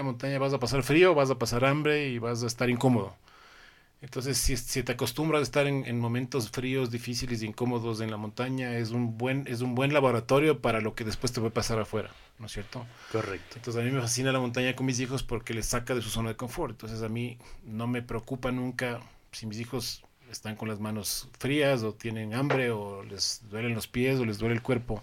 la montaña vas a pasar frío, vas a pasar hambre y vas a estar incómodo. Entonces, si, si te acostumbras a estar en, en, momentos fríos, difíciles e incómodos en la montaña, es un, buen, es un buen laboratorio para lo que después te va a pasar afuera, ¿no es cierto? Correcto. Entonces, a mí me fascina la montaña con mis hijos porque les saca de su zona de confort. Entonces, a mí no me preocupa nunca si mis hijos están con las manos frías o tienen hambre o les duelen los pies o les duele el cuerpo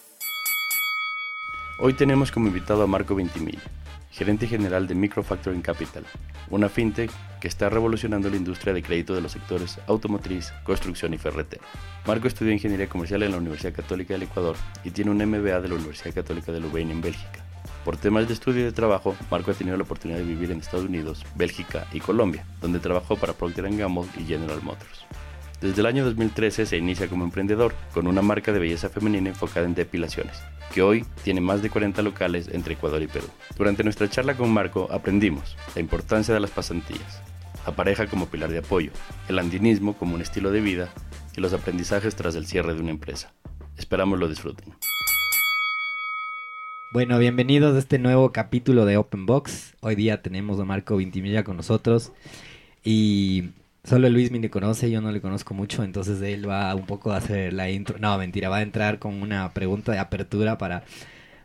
Hoy tenemos como invitado a Marco Ventimilla, gerente general de Microfactoring Capital, una fintech que está revolucionando la industria de crédito de los sectores automotriz, construcción y ferretero. Marco estudió ingeniería comercial en la Universidad Católica del Ecuador y tiene un MBA de la Universidad Católica de Louvain en Bélgica. Por temas de estudio y de trabajo, Marco ha tenido la oportunidad de vivir en Estados Unidos, Bélgica y Colombia, donde trabajó para Procter Gamble y General Motors. Desde el año 2013 se inicia como emprendedor, con una marca de belleza femenina enfocada en depilaciones, que hoy tiene más de 40 locales entre Ecuador y Perú. Durante nuestra charla con Marco aprendimos la importancia de las pasantías, la pareja como pilar de apoyo, el andinismo como un estilo de vida y los aprendizajes tras el cierre de una empresa. Esperamos lo disfruten. Bueno, bienvenidos a este nuevo capítulo de Open Box. Hoy día tenemos a Marco Vintimilla con nosotros y Solo Luis me conoce, yo no le conozco mucho, entonces él va un poco a hacer la intro. No, mentira, va a entrar con una pregunta de apertura para,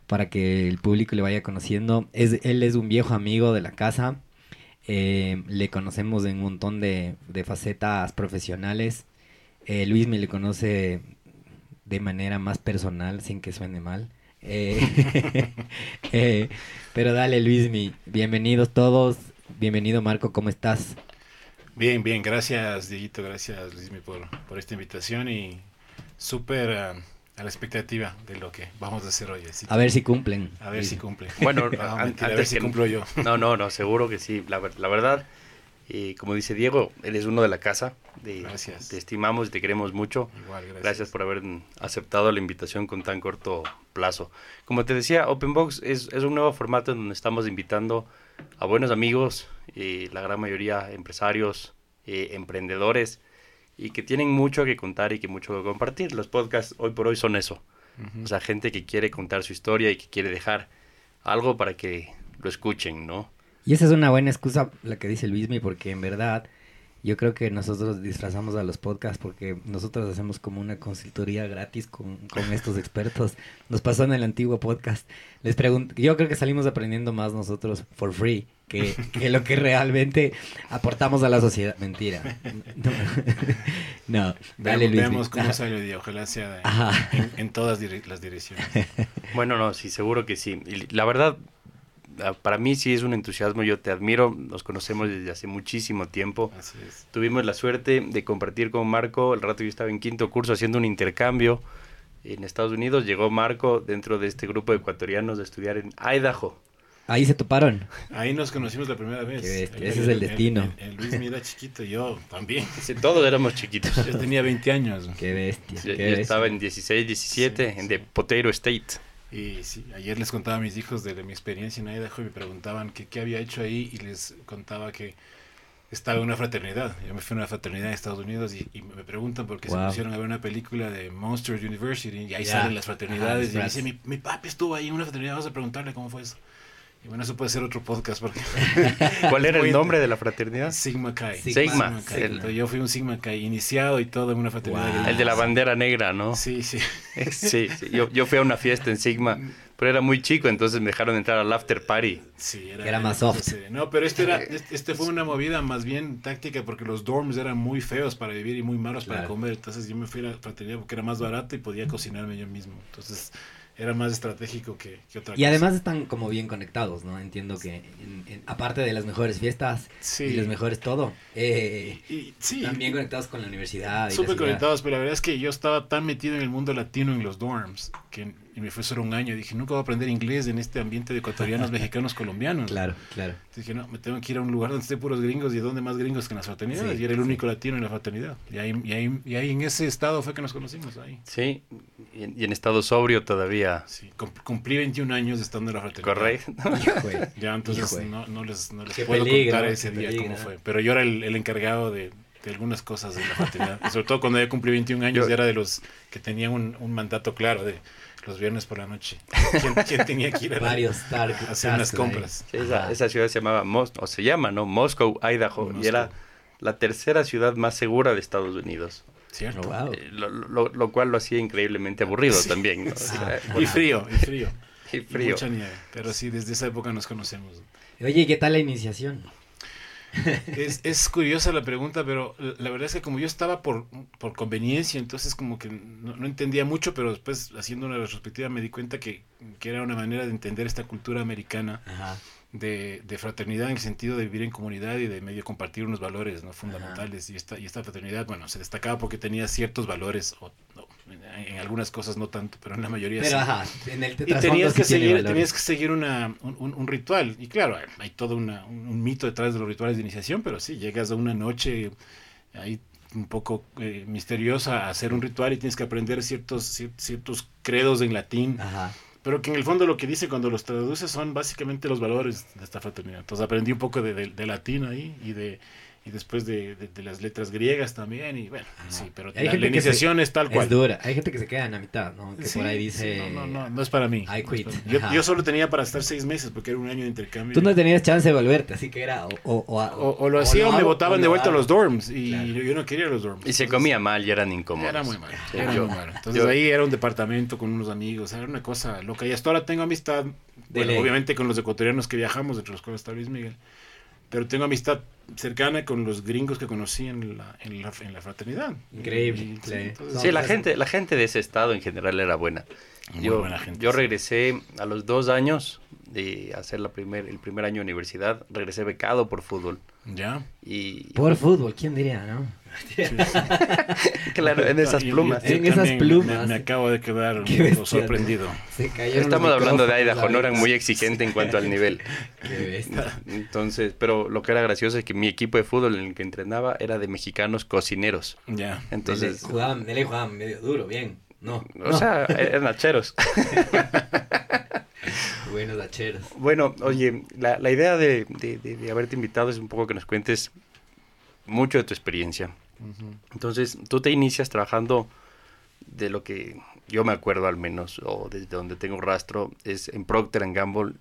para que el público le vaya conociendo. Es, él es un viejo amigo de la casa, eh, le conocemos en un montón de, facetas profesionales. Eh, Luis me le conoce de manera más personal, sin que suene mal. Eh, pero dale, Luis, bienvenidos todos. Bienvenido, Marco, ¿cómo estás? Bien, bien, gracias Dieguito, gracias Luismi por, por esta invitación y súper uh, a la expectativa de lo que vamos a hacer hoy. Así a ver si cumplen. A ver sí. si cumplen. Bueno, no, mentira, a ver si cumplo yo. No, no, no, seguro que sí. La, la verdad, y como dice Diego, él es uno de la casa. De, gracias. Te estimamos y te queremos mucho. Igual, gracias. gracias por haber aceptado la invitación con tan corto plazo. Como te decía, Openbox es, es un nuevo formato en donde estamos invitando a buenos amigos, y la gran mayoría empresarios, eh, emprendedores y que tienen mucho que contar y que mucho que compartir. Los podcasts hoy por hoy son eso. Uh -huh. O sea, gente que quiere contar su historia y que quiere dejar algo para que lo escuchen, ¿no? Y esa es una buena excusa la que dice Luismi porque en verdad yo creo que nosotros disfrazamos a los podcasts porque nosotros hacemos como una consultoría gratis con, con estos expertos. Nos pasó en el antiguo podcast. Les pregunto, yo creo que salimos aprendiendo más nosotros for free que, que lo que realmente aportamos a la sociedad. Mentira. No, no dale Luis. Veamos cómo sale hoy día. Ojalá sea de, en, en, todas dire las direcciones. Bueno, no, sí, seguro que sí. Y la verdad, para mí sí es un entusiasmo, yo te admiro, nos conocemos desde hace muchísimo tiempo. Así es. Tuvimos la suerte de compartir con Marco, el rato yo estaba en quinto curso haciendo un intercambio en Estados Unidos, llegó Marco dentro de este grupo de ecuatorianos de estudiar en Idaho. Ahí se toparon. Ahí nos conocimos la primera vez. El, ese el, es el destino. El, Luis era chiquito, yo también. Sí, todos éramos chiquitos. Yo tenía 20 años. Qué bestia. Yo, qué yo bestia. estaba en 16, 17, sí, en The Potato State. Y sí, ayer les contaba a mis hijos de, de mi experiencia en Idaho y me preguntaban que, qué había hecho ahí y les contaba que estaba en una fraternidad. Yo me fui a una fraternidad en Estados Unidos y, y me preguntan por qué wow. se pusieron a ver una película de Monsters University y ahí yeah. salen las fraternidades. Ah, y dice, mi, mi papi estuvo ahí en una fraternidad, vamos a preguntarle cómo fue eso. Y bueno, eso puede ser otro podcast porque... ¿Cuál era el nombre de la fraternidad? Sigma Chi. Sigma. Sigma. Chi. El... Yo fui un Sigma Chi iniciado y todo en una fraternidad. Wow. El de la bandera negra, ¿no? Sí, sí. sí, sí. Yo, yo fui a una fiesta en Sigma, pero era muy chico, entonces me dejaron entrar al after party. Sí, era, era más soft. No, pero este, era, este fue una movida más bien táctica porque los dorms eran muy feos para vivir y muy malos claro. para comer. Entonces yo me fui a la fraternidad porque era más barato y podía cocinarme yo mismo. Entonces era más estratégico que, que otra y cosa. además están como bien conectados, ¿no? Entiendo que en, en, aparte de las mejores fiestas sí. y los mejores todo, eh, y, sí. están bien conectados con la universidad. Súper conectados, pero la verdad es que yo estaba tan metido en el mundo latino en los dorms que y me fue solo un año. Dije, nunca voy a aprender inglés en este ambiente de ecuatorianos, mexicanos, colombianos. Claro, claro. dije, no, me tengo que ir a un lugar donde esté puros gringos y donde más gringos que en las fraternidades. y era el único latino en la fraternidad. Y ahí, y, ahí, y ahí en ese estado fue que nos conocimos. ahí Sí, y en, y en estado sobrio todavía. Sí, cumplí 21 años estando en la fraternidad. Correcto. ya, entonces no, no, les, no les puedo contar ese día cómo fue. Pero yo era el, el encargado de, de, algunas cosas de la fraternidad. y sobre todo cuando ya cumplí 21 años, yo, ya era de los que tenían un, un mandato claro de los viernes por la noche. ¿Quién, quién tenía que ir a, Varios tar, a hacer unas compras? Sí, esa, esa, ciudad se llamaba, Mos o se llama, ¿no? Moscow, Idaho. Moscow. Y era la tercera ciudad más segura de Estados Unidos. Cierto. Oh, wow. eh, lo, lo, lo, cual lo hacía increíblemente aburrido sí. también. ¿no? Sí. y frío, y frío. y frío. Y mucha nieve. Pero sí, desde esa época nos conocemos. Oye, ¿qué tal la iniciación? Es, es, curiosa la pregunta, pero la verdad es que como yo estaba por, por conveniencia, entonces como que no, no, entendía mucho, pero después haciendo una retrospectiva me di cuenta que, que era una manera de entender esta cultura americana de, de, fraternidad en el sentido de vivir en comunidad y de medio compartir unos valores ¿no? fundamentales. Y esta, y esta fraternidad, bueno, se destacaba porque tenía ciertos valores, o, no, en, en, algunas cosas no tanto, pero en la mayoría pero, sí. Ajá, en el y tenías que, seguir, tenías que seguir una, un, un, ritual. Y claro, hay todo una, un, un, mito detrás de los rituales de iniciación, pero sí, llegas a una noche ahí un poco eh, misteriosa a hacer un ritual y tienes que aprender ciertos, ciertos credos en latín. Ajá pero que en el fondo lo que dice cuando los traduces son básicamente los valores de esta fraternidad. Entonces aprendí un poco de, de, de latín ahí y de y después de, de, de, las letras griegas también y bueno Ajá. sí pero Hay la, gente la iniciación se- es tal cual Es dura. Hay gente que se queda en la mitad, ¿no? Que Sí, por ahí sí, dice... no, no, no, no es para mí. I quit. No es para mí. Yo, yo solo tenía para estar seis meses porque era un año de intercambio. Tú no tenías chance de volverte, así que era o, o, o, o, o lo hacía o, me botaban o de vuelta a los dorms y Claro. yo, yo no quería los dorms. Y se Entonces, comía mal y eran incómodos. Era muy malo. Sí, era yo- muy malo. Entonces yo- ahí era un departamento con unos amigos, era una cosa loca. Y hasta ahora tengo amistad, bueno, obviamente con los ecuatorianos que viajamos, entre los cuales está Luis Miguel. Pero tengo amistad cercana con los gringos que conocí en la, en la, en la fraternidad. Increíble, Y- sí. entonces- Sí, la gente, la gente de ese estado en general era buena. Muy yo, buena gente, yo sí. regresé a los dos años de hacer la primer, el primer año de universidad, regresé becado por fútbol. Ya. Y Por fútbol, ¿quién diría, no? claro, en esas plumas. yo En esas plumas. Me, me acabo de quedar sorprendido. Se Estamos hablando de Idaho, no eran muy exigente en cuanto al nivel. Qué. Entonces, pero lo que era gracioso es que mi equipo de fútbol en el que entrenaba era de mexicanos cocineros. Ya. Entonces, Dele, jugaban, dele, jugaban medio duro, bien. No, o no. sea, eran hacheros. Buenos hacheros. Bueno, oye, la, la idea de, de- de- de haberte invitado es un poco que nos cuentes mucho de tu experiencia. Entonces, tú te inicias trabajando de lo que yo me acuerdo al menos, o desde donde tengo rastro, es en Procter Gamble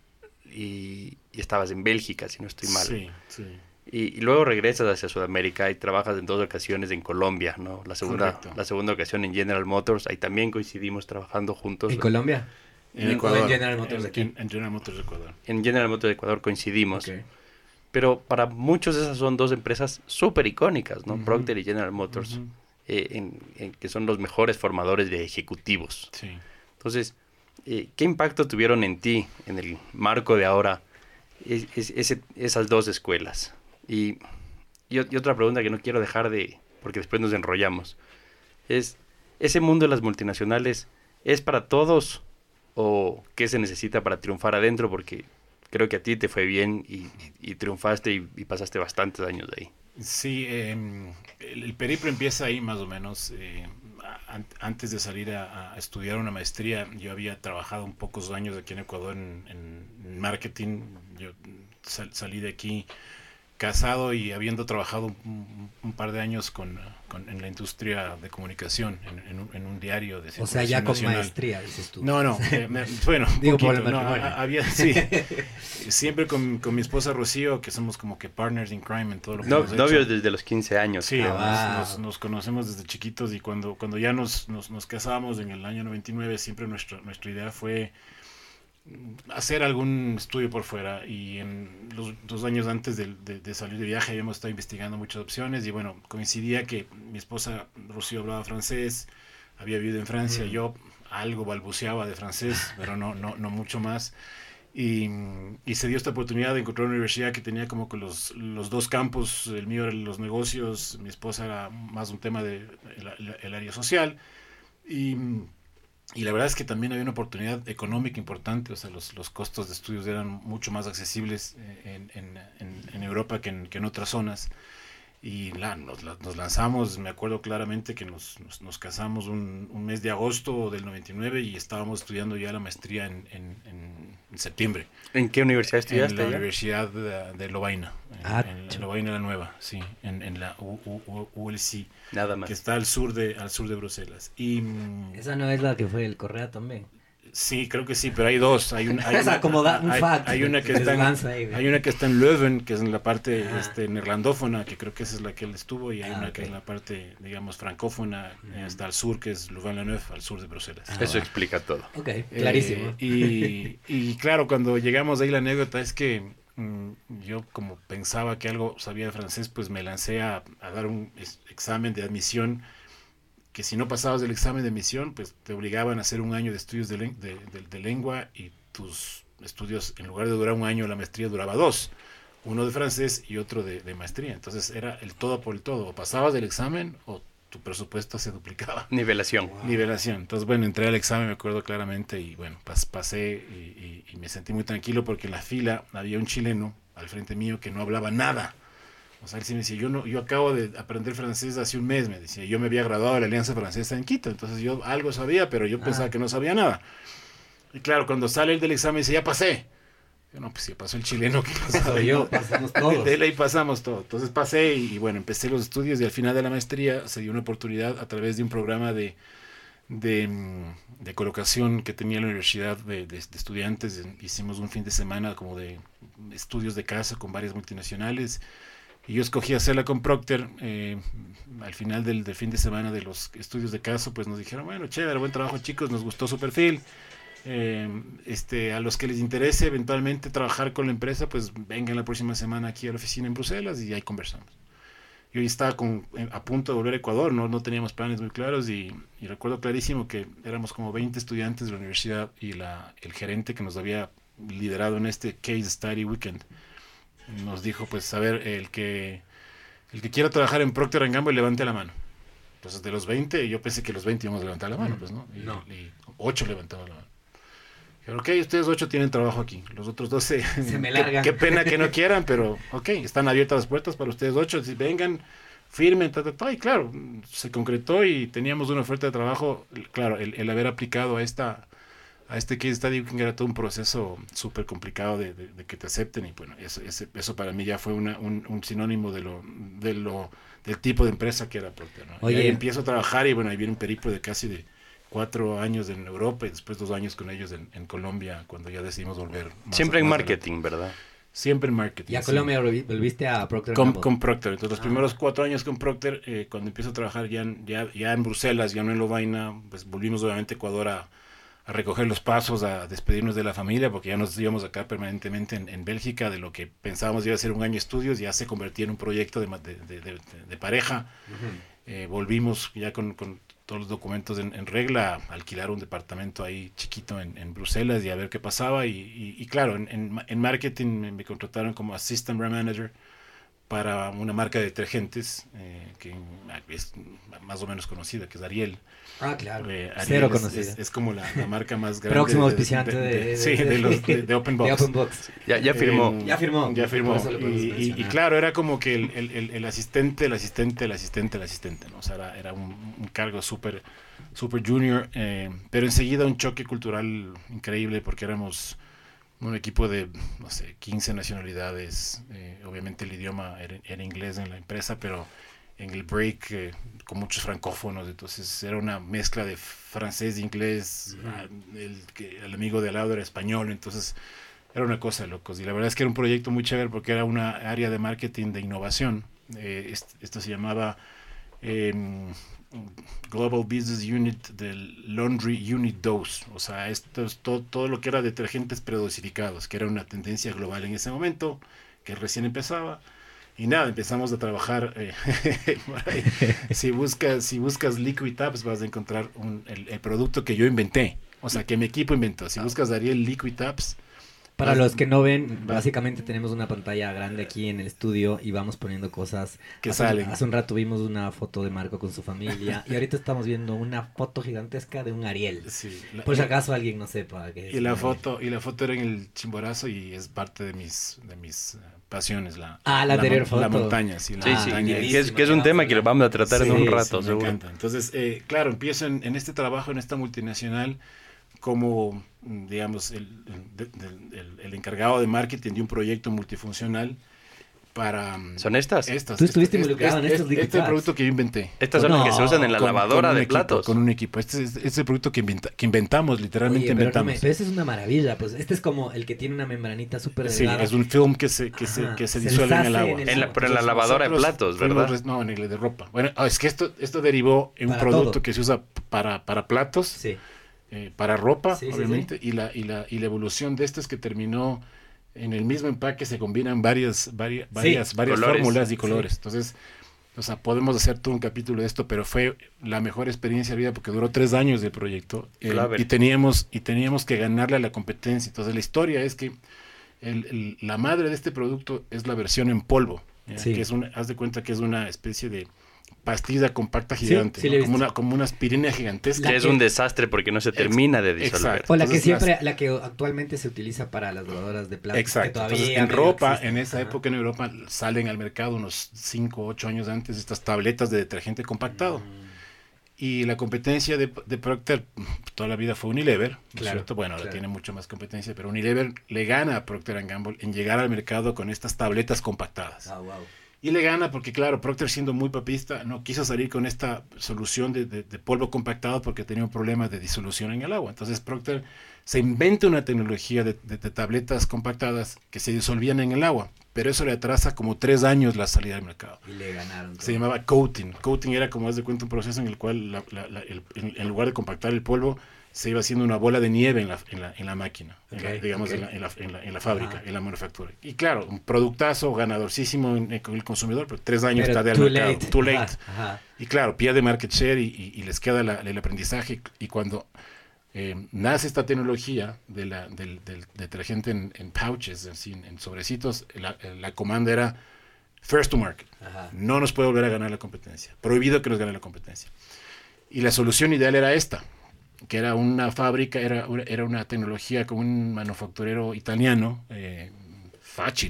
y, y estabas en Bélgica, si no estoy mal. Sí, sí. Y, y luego regresas hacia Sudamérica y trabajas en dos ocasiones en Colombia, ¿no? La segunda, Correcto. la segunda ocasión en General Motors, ahí también coincidimos trabajando juntos. ¿En Colombia? En ¿O Ecuador. en General Motors En- aquí? En, en General Motors de Ecuador. En General Motors de Ecuador coincidimos. Pero para muchos esas son dos empresas súper icónicas, ¿no? Procter y General Motors, Ujú. eh, en- en que son los mejores formadores de ejecutivos. Sí. Entonces, eh, ¿qué impacto tuvieron en ti, en el marco de ahora, es- es- ese- esas dos escuelas? Y, y otra pregunta que no quiero dejar de, porque después nos enrollamos, es, ¿ese mundo de las multinacionales es para todos o qué se necesita para triunfar adentro? Porque creo que a ti te fue bien y, y- triunfaste y, y pasaste bastantes años de ahí. Sí, eh, el, periplo empieza ahí más o menos. eh, an- antes de salir a, a estudiar una maestría, yo había trabajado un pocos años aquí en Ecuador en, en marketing. Yo sal- salí de aquí casado y habiendo trabajado un, un par de años con, con- en la industria de comunicación, en, en un, en un diario de O sea, ya con nacional. maestría, dices tú. No, no, eh, me- bueno, Digo, por poquito, el no, había, sí, siempre con, con mi esposa Rocío, que somos como que partners in crime en todo lo que No, hemos hecho. novios desde los 15 años. Sí, creo. nos, wow. nos- nos conocemos desde chiquitos y cuando, cuando ya nos, nos, nos casamos en el año 99, siempre nuestra, nuestra idea fue hacer algún estudio por fuera y en los dos años antes de, de- de salir de viaje habíamos estado investigando muchas opciones y bueno, coincidía que mi esposa Rocío hablaba francés, había vivido en Francia, Mm. yo algo balbuceaba de francés, pero no, no, no mucho más. Y, y se dio esta oportunidad de encontrar una universidad que tenía como que los, los dos campos, el mío era los negocios, mi esposa era más un tema de el, área social. Y, y la verdad es que también había una oportunidad económica importante, o sea, los, los costos de estudios eran mucho más accesibles en, en, en, Europa que en, que en otras zonas y la, nos, nos, lanzamos, me acuerdo claramente que nos, nos, casamos un, un, mes de agosto del 99 y estábamos estudiando ya la maestría en, en, en septiembre. ¿En qué universidad estudiaste? En la Universidad de, de Lovaina, ah, en, Lovaina la Nueva, sí, en, la ULC, Nada más. que está al sur de, al sur de Bruselas. Y, Esa no es la que fue el Correa también. Sí, creo que sí, pero hay dos. Hay, un, hay, una, un hay, fact, hay una que está en, hay una que está en Leuven, que es en la parte este, neerlandófona, que creo que esa es la que él estuvo, y hay ah, una que es en la parte, digamos, francófona, hasta al sur, que es Louvain-la-Neuve, al sur de Bruselas. Ah, Eso explica todo. Ok, clarísimo. Eh, y, y, claro, cuando llegamos ahí la anécdota es que mm, yo como pensaba que algo sabía de francés, pues me lancé a, a dar un examen de admisión que si no pasabas el examen de admisión, pues te obligaban a hacer un año de estudios de, de, lengua y tus estudios, en lugar de durar un año, la maestría duraba dos, uno de francés y otro de, maestría. Entonces era el todo por el todo, o pasabas del examen o tu presupuesto se duplicaba. Nivelación. Nivelación. Entonces, bueno, entré al examen, me acuerdo claramente, y bueno, pasé y, y me sentí muy tranquilo porque en la fila había un chileno al frente mío que no hablaba nada o sea, él sí me decía, yo, no, yo acabo de aprender francés hace un mes, me decía, yo me había graduado de la Alianza Francesa en Quito, entonces yo algo sabía, pero yo pensaba ah. que no sabía nada. Y claro, cuando sale el del examen dice, ya pasé. Yo, no, pues ya pasó el chileno, que pasaba yo? Pasamos todos. De, ahí pasamos todo. Entonces pasé y, bueno, empecé los estudios y al final de la maestría se dio una oportunidad a través de un programa de, de, de colocación que tenía la universidad de, de, estudiantes. Hicimos un fin de semana como de estudios de casa con varias multinacionales y yo escogí hacerla con Procter. Eh, al final del, fin de semana de los estudios de caso, pues nos dijeron, bueno, chévere, buen trabajo chicos, nos gustó su perfil. Eh, este, a los que les interese eventualmente trabajar con la empresa, pues vengan la próxima semana aquí a la oficina en Bruselas y ahí conversamos. Yo estaba eh, a punto de volver a Ecuador, no, no teníamos planes muy claros y, recuerdo clarísimo que éramos como 20 estudiantes de la universidad y la, el gerente que nos había liderado en este Case Study Weekend nos dijo, pues, a ver, el que, el que quiera trabajar en Procter Gamble levante la mano. Entonces, de los 20, yo pensé que los 20 íbamos a levantar la mano, pues, ¿no? Y, no. y 8 levantaban la mano. Pero, ok, ustedes 8 tienen trabajo aquí. Los otros 12, se me largan. Qué, pena que no quieran, pero, ok, están abiertas las puertas para ustedes 8. Si vengan, firmen, ta, ta, Y claro, se concretó y teníamos una oferta de trabajo. Claro, el, el haber aplicado a esta a este case study que era todo un proceso súper complicado de, que te acepten y bueno, eso, eso para mí ya fue una, un, sinónimo de lo, de lo, del tipo de empresa que era Procter. ¿no? y ahí empiezo a trabajar y bueno, ahí viene un periplo de casi de cuatro años en Europa y después dos años con ellos en, Colombia cuando ya decidimos volver. Siempre en marketing, ¿verdad? Siempre en marketing. ¿Y a Colombia volviste a Procter? Con, con Procter. Entonces, los ah. primeros cuatro años con Procter, eh, cuando empiezo a trabajar ya, ya, ya en Bruselas, ya no en Lovaina, pues volvimos obviamente a Ecuador a, a recoger los pasos, a despedirnos de la familia, porque ya nos íbamos acá permanentemente en, Bélgica, de lo que pensábamos iba a ser un año de estudios, ya se convertía en un proyecto de, de, pareja. Eh, volvimos ya con, todos los documentos en, regla, a alquilar un departamento ahí chiquito en, Bruselas y a ver qué pasaba. Y, claro, en, marketing me, contrataron como Assistant Brand Manager para una marca de detergentes eh, que es más o menos conocida, que es Ariel. Ah, claro. Eh, Cero conocida. Es, como la, marca más grande. Próximo auspiciante de, sí, de, los, de, Open Box. Ya, ya firmó. ya firmó. Ya firmó. Y, claro, era como que el, el, el, asistente, el asistente, el asistente, el asistente. ¿no? O sea, era, era un, cargo súper super junior, eh, pero enseguida un choque cultural increíble porque éramos un equipo de, no sé, 15 nacionalidades. Eh, obviamente el idioma era, era, inglés en la empresa, pero en el break eh, con muchos francófonos, entonces era una mezcla de francés, inglés, ah, el, el, amigo de al lado era español, entonces era una cosa de locos. Y la verdad es que era un proyecto muy chévere porque era una área de marketing de innovación. Eh, esto, se llamaba em, Global Business Unit del Laundry Unit 2. O sea, esto es todo, todo lo que era detergentes predosificados, que era una tendencia global en ese momento, que recién empezaba y nada, empezamos a trabajar. Eh, si, buscas, si buscas Liquid Tabs, vas a encontrar el, producto que yo inventé. O sea, que mi equipo inventó. Si buscas Ariel Liquid Tabs, Para los que no ven, básicamente tenemos una pantalla grande aquí en el estudio y vamos poniendo cosas que salen. Hace un rato vimos una foto de Marco con su familia y ahorita estamos viendo una foto gigantesca de un Ariel. Sí, Por si acaso alguien no sepa qué es. Y la foto y la foto era en el Chimborazo y es parte de mis de mis eh, pasiones la Ah, la, anterior foto. La montaña, sí, la montaña. Que, es, que es, un tema que vamos a tratar en un rato, me encanta. Entonces, eh, claro, empiezo en, en este trabajo en esta multinacional como, digamos, el, el, encargado de marketing de un proyecto multifuncional para... Mm, ¿Son estas? estas Tú estuviste involucrado en estos Este es el producto que yo inventé. Estas son las que se usan en la lavadora de platos. Con un equipo. Este es, este es el producto que, que inventamos, literalmente inventamos. Pero, este es una maravilla. Pues este es como el que tiene una membranita súper delgada. Sí, es un film que se, que se, que se, disuelve en el agua. En la, pero en la lavadora de platos, ¿verdad? no, en el de ropa. Bueno, ah, es que esto, esto derivó en un producto que se usa para, para platos. Sí eh, para ropa, obviamente, Y, la, y, la, y la evolución de esto es que terminó en el mismo empaque, se combinan varias, varias, varias, varias fórmulas y colores. Entonces, o sea, podemos hacer todo un capítulo de esto, pero fue la mejor experiencia de vida porque duró tres años el proyecto eh, y, teníamos, y teníamos que ganarle a la competencia. Entonces, la historia es que el, la madre de este producto es la versión en polvo, que es una, haz de cuenta que es una especie de pastilla compacta gigante, como, una, como una aspirina gigantesca. Que es un desastre porque no se termina de disolver. O la que siempre, la que actualmente se utiliza para las lavadoras de plata. Exacto. en ropa, en esa época en Europa salen al mercado unos 5 o 8 años antes estas tabletas de detergente compactado. Mm. Y la competencia de, de, Procter toda la vida fue Unilever, claro, Bueno, ahora tiene mucho más competencia, pero Unilever le gana a Procter Gamble en llegar al mercado con estas tabletas compactadas. Ah, wow. Y le gana porque, claro, Procter siendo muy papista, no quiso salir con esta solución de, polvo compactado porque tenía un problema de disolución en el agua. Entonces Procter se inventa una tecnología de, tabletas compactadas que se disolvían en el agua, pero eso le atrasa como tres años la salida al mercado. Y le ganaron. Se llamaba coating. Coating era, como haz de cuenta, un proceso en el cual, en lugar de compactar el polvo, se iba haciendo una bola de nieve en la, en la, en la máquina, digamos, en, la, en, la, fábrica, en la manufactura. Y claro, un productazo ganadorcísimo con el consumidor, pero tres años está de al mercado, too late. Y claro, pierde market share y, y, les queda el aprendizaje. Y cuando eh, nace esta tecnología de la, del, del, detergente en, pouches, en, en sobrecitos, la, comanda era first to market. No nos puede volver a ganar la competencia. Prohibido que nos gane la competencia. Y la solución ideal era esta que era una fábrica, era, era una tecnología con un manufacturero italiano, eh,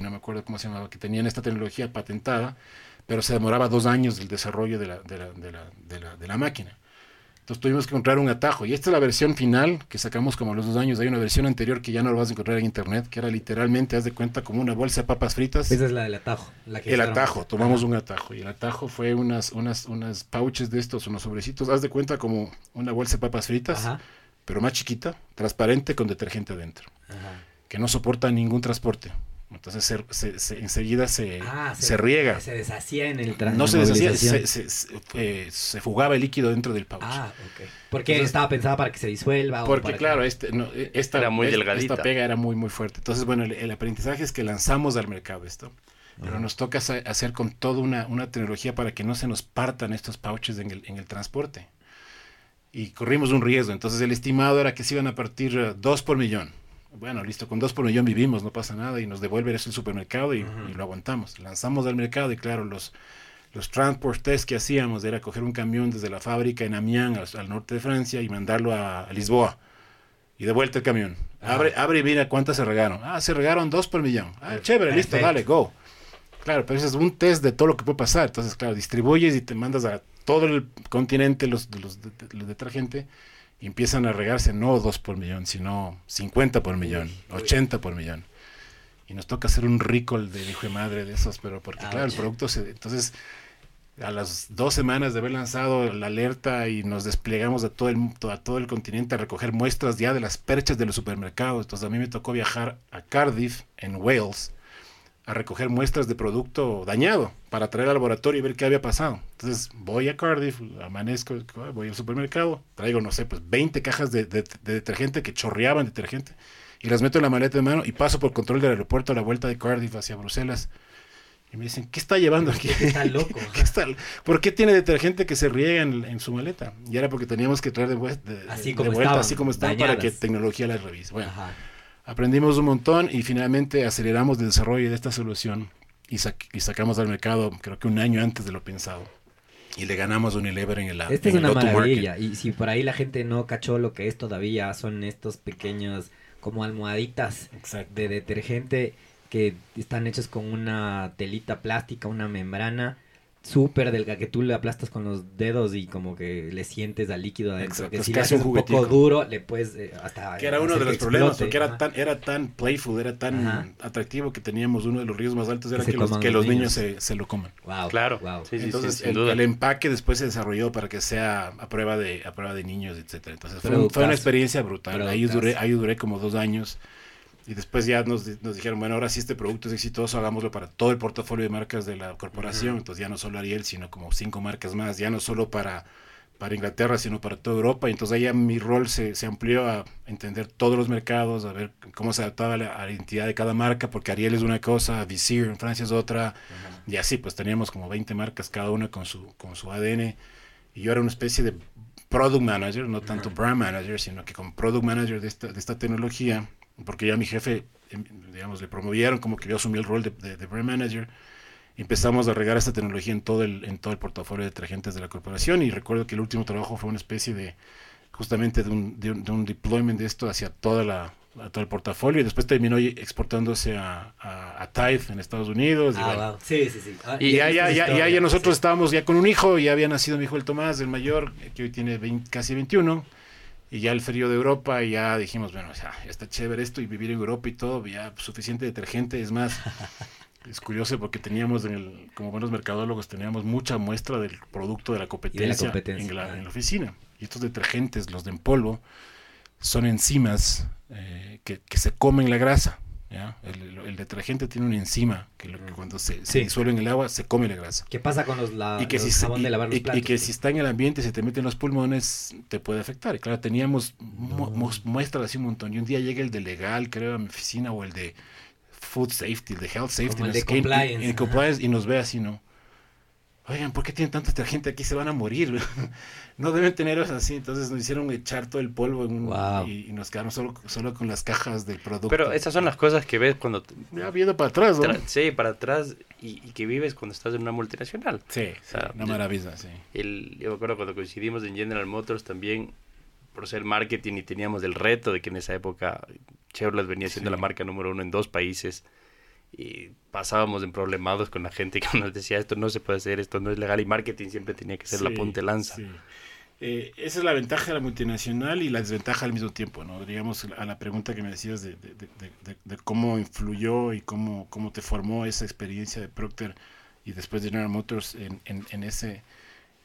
no me acuerdo cómo se llamaba, que tenían esta tecnología patentada, pero se demoraba dos años el desarrollo de la, de la, de la, de la máquina. Entonces tuvimos que encontrar un atajo. Y esta es la versión final que sacamos como los dos años. Hay una versión anterior que ya no lo vas a encontrar en internet, que era literalmente, haz de cuenta, como una bolsa de papas fritas. Esa es la del atajo. el atajo, tomamos un atajo. Y el atajo fue unas, unas, unas pouches de estos, unos sobrecitos, haz de cuenta como una bolsa de papas fritas, pero más chiquita, transparente, con detergente adentro. Que no soporta ningún transporte. Entonces se, se, enseguida se, ah, se, riega. Se deshacía en el No se deshacía, eh, se, fugaba el líquido dentro del pouch. Ah, ok. Porque estaba pensada para que se disuelva. Porque claro, este, e, esta, era muy delgadita. esta pega era muy, muy fuerte. Entonces, bueno, el, aprendizaje es que lanzamos al mercado esto. Pero nos toca hacer con toda una, una, tecnología para que no se nos partan estos pouches en el, en el transporte. Y corrimos un riesgo. Entonces el estimado era que se iban a partir eh, dos por millón bueno, listo, con dos por millón vivimos, no pasa nada, y nos devuelve eso el supermercado y, lo aguantamos. Lanzamos al mercado y claro, los, los transport tests que hacíamos era coger un camión desde la fábrica en Amiens, al, norte de Francia, y mandarlo a, Lisboa. Y de vuelta el camión. Abre, abre y mira cuántas se regaron. Ah, se regaron dos por millón. Ah, chévere, listo, dale, go. Claro, pero ese es un test de todo lo que puede pasar. Entonces, claro, distribuyes y te mandas a todo el continente los, los, los detergentes y empiezan a regarse no dos por millón, sino 50 por millón, 80 por millón. Y nos toca hacer un recall de hijo de madre de esos, pero porque claro, el producto se... Entonces, a las dos semanas de haber lanzado la alerta y nos desplegamos a todo el, a todo el continente a recoger muestras ya de las perchas de los supermercados. Entonces a mí me tocó viajar a Cardiff, en Wales, a recoger muestras de producto dañado para traer al laboratorio y ver qué había pasado. Entonces voy a Cardiff, amanezco, voy al supermercado, traigo, no sé, pues 20 cajas de, detergente que chorreaban detergente y las meto en la maleta de mano y paso por control del aeropuerto a la vuelta de Cardiff hacia Bruselas. Y me dicen, ¿qué está llevando aquí? Está loco. ¿Por qué tiene detergente que se riega en, su maleta? Y era porque teníamos que traer de, vuelta, así como así como está, para que tecnología la revise. Bueno, Aprendimos un montón y finalmente aceleramos el desarrollo de esta solución y, sacamos al mercado creo que un año antes de lo pensado. Y le ganamos a Unilever en el Esta es una maravilla. Y si por ahí la gente no cachó lo que es todavía, son estos pequeños como almohaditas de detergente que están hechos con una telita plástica, una membrana súper delgada que tú le aplastas con los dedos y como que le sientes al líquido adentro. Que si le haces un, poco duro, le puedes eh, hasta. Que era uno de los problemas, porque era tan, era tan playful, era tan atractivo que teníamos uno de los riesgos más altos, era que, los, que los, niños, se, se, lo coman. Wow. Claro. Entonces, el, empaque después se desarrolló para que sea a prueba de, a prueba de niños, etcétera Entonces, fue, fue, una experiencia brutal. Ahí duré, ahí duré como dos años. Y después ya nos, nos, dijeron, bueno, ahora sí este producto es exitoso, hagámoslo para todo el portafolio de marcas de la corporación. Entonces ya no solo Ariel, sino como cinco marcas más, ya no solo para, para Inglaterra, sino para toda Europa. Y entonces ahí ya mi rol se, se, amplió a entender todos los mercados, a ver cómo se adaptaba a la, identidad de cada marca, porque Ariel es una cosa, Visir en Francia es otra. Y así, pues teníamos como 20 marcas, cada una con su, con su ADN. Y yo era una especie de product manager, no tanto brand manager, sino que como product manager de esta, de esta tecnología porque ya mi jefe, em, digamos, le promovieron como que yo asumí el rol de, de, brand manager. Empezamos a regar esta tecnología en todo el, en todo el portafolio de detergentes de la corporación y recuerdo que el último trabajo fue una especie de, justamente de un, de un, deployment de esto hacia toda la, todo el portafolio y después terminó exportándose a, a, Tide en Estados Unidos. Ah, Sí, sí, sí. Ah, y ya, ya, ya, ya, nosotros estábamos ya con un hijo, ya había nacido mi hijo el Tomás, el mayor, que hoy tiene casi 21 y ya el frío de Europa, y ya dijimos, bueno, ya, está chévere esto y vivir en Europa y todo, ya suficiente detergente. Es más, es curioso porque teníamos, en el, como buenos mercadólogos, teníamos mucha muestra del producto de la competencia, En, la, en, la, oficina. Y estos detergentes, los de en polvo, son enzimas eh, que, que se comen la grasa. El, detergente tiene una enzima que, cuando se, disuelve en el agua se come la grasa. ¿Qué pasa con los, la, y que si, de lavar los y, que si está en el ambiente, se te mete en los pulmones, te puede afectar. Y claro, teníamos muestras así un montón. Y un día llega el de legal, creo, a mi oficina, o el de food safety, el de health safety, el de compliance, y nos ve así, ¿no? Oigan, ¿por qué tienen tanta gente aquí? Se van a morir. no deben tenerlos así. Entonces nos hicieron echar todo el polvo y, nos quedamos solo, solo con las cajas del producto. Pero esas son las cosas que ves cuando... Ya viendo para atrás, ¿no? sí, para atrás y, que vives cuando estás en una multinacional. Sí, una maravilla, sí. El, yo me acuerdo cuando coincidimos en General Motors también por ser marketing y teníamos el reto de que en esa época Chevrolet venía siendo la marca número uno en dos países y pasábamos en problemados con la gente que nos decía esto no se puede hacer, esto no es legal y marketing siempre tenía que ser la punta lanza. Eh, esa es la ventaja de la multinacional y la desventaja al mismo tiempo, ¿no? Digamos, a la pregunta que me decías de, de, cómo influyó y cómo, cómo te formó esa experiencia de Procter y después de General Motors en, en, en ese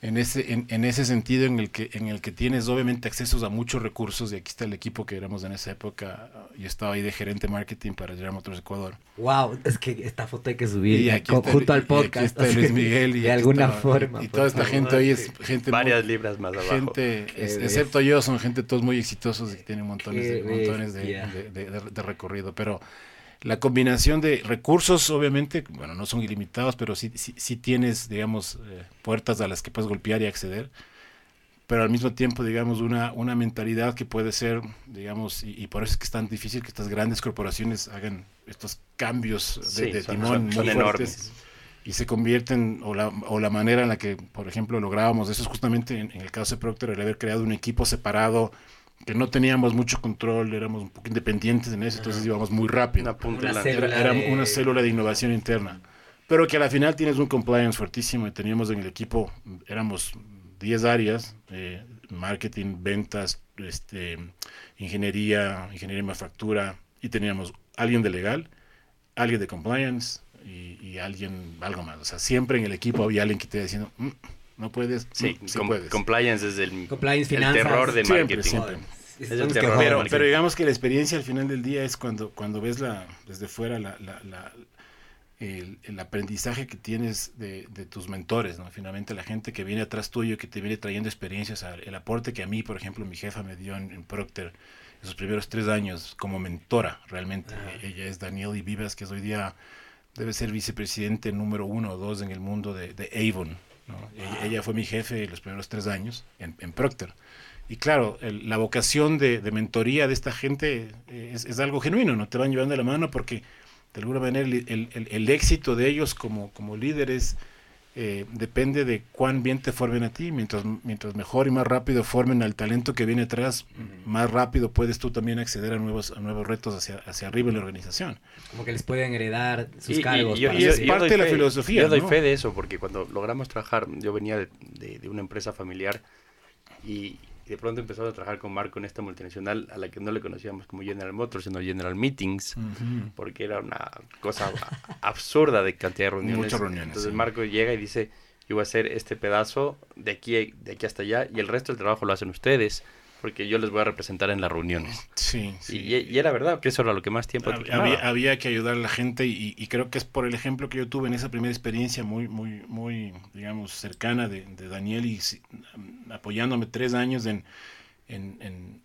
en ese, en, en, ese sentido en el que en el que tienes obviamente accesos a muchos recursos y aquí está el equipo que éramos en esa época yo estaba ahí de gerente marketing para General Motors Ecuador. Wow es que esta foto hay que subir aquí junto al podcast aquí está Luis Miguel y de alguna forma y, toda esta gente hoy es gente varias libras más abajo. gente excepto yo son gente todos muy exitosos y que tienen montones de montones de, de recorrido pero la combinación de recursos, obviamente, bueno, no son ilimitados, pero sí, sí, tienes, digamos, eh, puertas a las que puedes golpear y acceder, pero al mismo tiempo, digamos, una, una mentalidad que puede ser, digamos, y, por eso es que es tan difícil que estas grandes corporaciones hagan estos cambios de, timón muy fuertes y se convierten, o la, o la manera en la que, por ejemplo, lográbamos, eso es justamente en, en el caso de Procter, el haber creado un equipo separado, que no teníamos mucho control, éramos un poco independientes en eso, entonces íbamos muy rápido. Una, era, una célula de innovación interna. Pero que a la final tienes un compliance fuertísimo y teníamos en el equipo, éramos 10 áreas, eh, marketing, ventas, este, ingeniería, ingeniería y manufactura, y teníamos alguien de legal, alguien de compliance y, alguien, algo más. O sea, siempre en el equipo había alguien que te decía diciendo, mm, no puedes. Sí, compliance es el, compliance el terror de marketing. Siempre, pero, pero, digamos que la experiencia al final del día es cuando, cuando ves la, desde fuera la, la, el, el, aprendizaje que tienes de, de, tus mentores, ¿no? Finalmente la gente que viene atrás tuyo, que te viene trayendo experiencias, el aporte que a mí, por ejemplo, mi jefa me dio en, Procter esos primeros tres años como mentora, realmente. Ella es Daniel Vivas, que es hoy día debe ser vicepresidente número uno o dos en el mundo de, de Avon, ella, fue mi jefe los primeros tres años en, Procter. y claro, la vocación de, mentoría de esta gente es, es, algo genuino, no te van llevando la mano porque de alguna manera el, el, el éxito de ellos como, como líderes eh, depende de cuán bien te formen a ti. Mientras, mientras mejor y más rápido formen al talento que viene atrás, más rápido puedes tú también acceder a nuevos, a nuevos retos hacia, hacia arriba en la organización. Como que les pueden heredar sus cargos. Y, es parte de la filosofía. Yo doy fe de eso, porque cuando logramos trabajar, yo venía de, de una empresa familiar y, y de pronto empezamos a trabajar con Marco en esta multinacional a la que no le conocíamos como General Motors, sino General Meetings, porque era una cosa absurda de cantidad de reuniones. Muchas reuniones. Entonces Marco llega y dice, yo voy a hacer este pedazo de aquí, de aquí hasta allá y el resto del trabajo lo hacen ustedes porque yo les voy a representar en las reuniones. Sí, sí. Y, era verdad, que eso era lo que más tiempo había, había, que ayudar a la gente y, creo que es por el ejemplo que yo tuve en esa primera experiencia muy, muy, muy, digamos, cercana de, Daniel y apoyándome tres años en, en,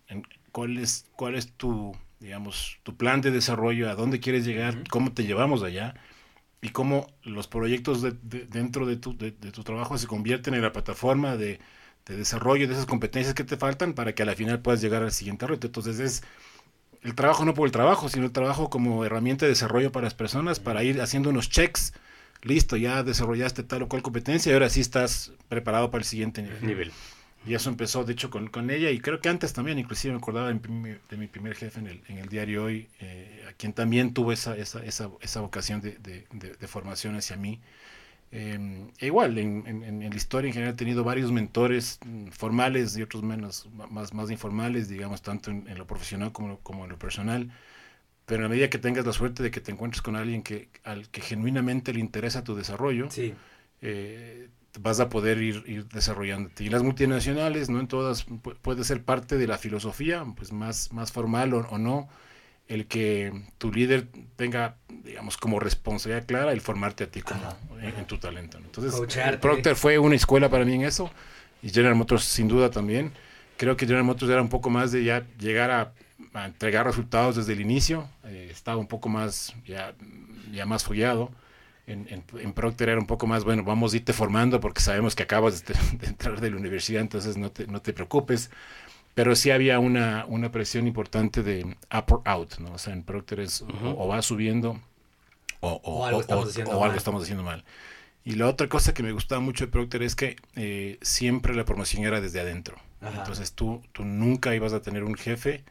cuál, es, cuál es tu, digamos, tu plan de desarrollo, a dónde quieres llegar, cómo te llevamos allá y cómo los proyectos dentro de tu, de tu trabajo se convierten en la plataforma de de desarrollo de esas competencias que te faltan para que a la final puedas llegar al siguiente reto. Entonces es el trabajo no por el trabajo, sino el trabajo como herramienta de desarrollo para las personas, para ir haciendo unos checks. Listo, ya desarrollaste tal o cual competencia y ahora sí estás preparado para el siguiente nivel. Y eso empezó, de hecho, con, con, ella y creo que antes también, inclusive me acordaba de, mi, primer jefe en el, en el diario Hoy, eh, a quien también tuvo esa, esa, esa, esa vocación de, de, de formación hacia mí. Eh, igual, en, en, la historia en general he tenido varios mentores mm, formales y otros menos, más, más informales, digamos, tanto en, lo profesional como, como, en lo personal. Pero a medida que tengas la suerte de que te encuentres con alguien que, al que genuinamente le interesa tu desarrollo, eh, vas a poder ir, ir, desarrollándote. Y las multinacionales, no en todas, puede ser parte de la filosofía, pues más, más formal o, o no, el que tu líder tenga, digamos, como responsabilidad clara el formarte a ti como en, tu talento. Entonces, Procter fue una escuela para mí en eso y General Motors sin duda también. Creo que General Motors era un poco más de ya llegar a, entregar resultados desde el inicio. Eh, estaba un poco más, ya, ya más follado. En, en, Procter era un poco más, bueno, vamos a irte formando porque sabemos que acabas de, de entrar de la universidad, entonces no te, no te preocupes pero sí había una, una presión importante de up or out, ¿no? O sea, en Procter es o, va subiendo o, algo, estamos haciendo mal. Y la otra cosa que me gustaba mucho de Procter es que eh, siempre la promoción era desde adentro. Entonces tú, tú nunca ibas a tener un jefe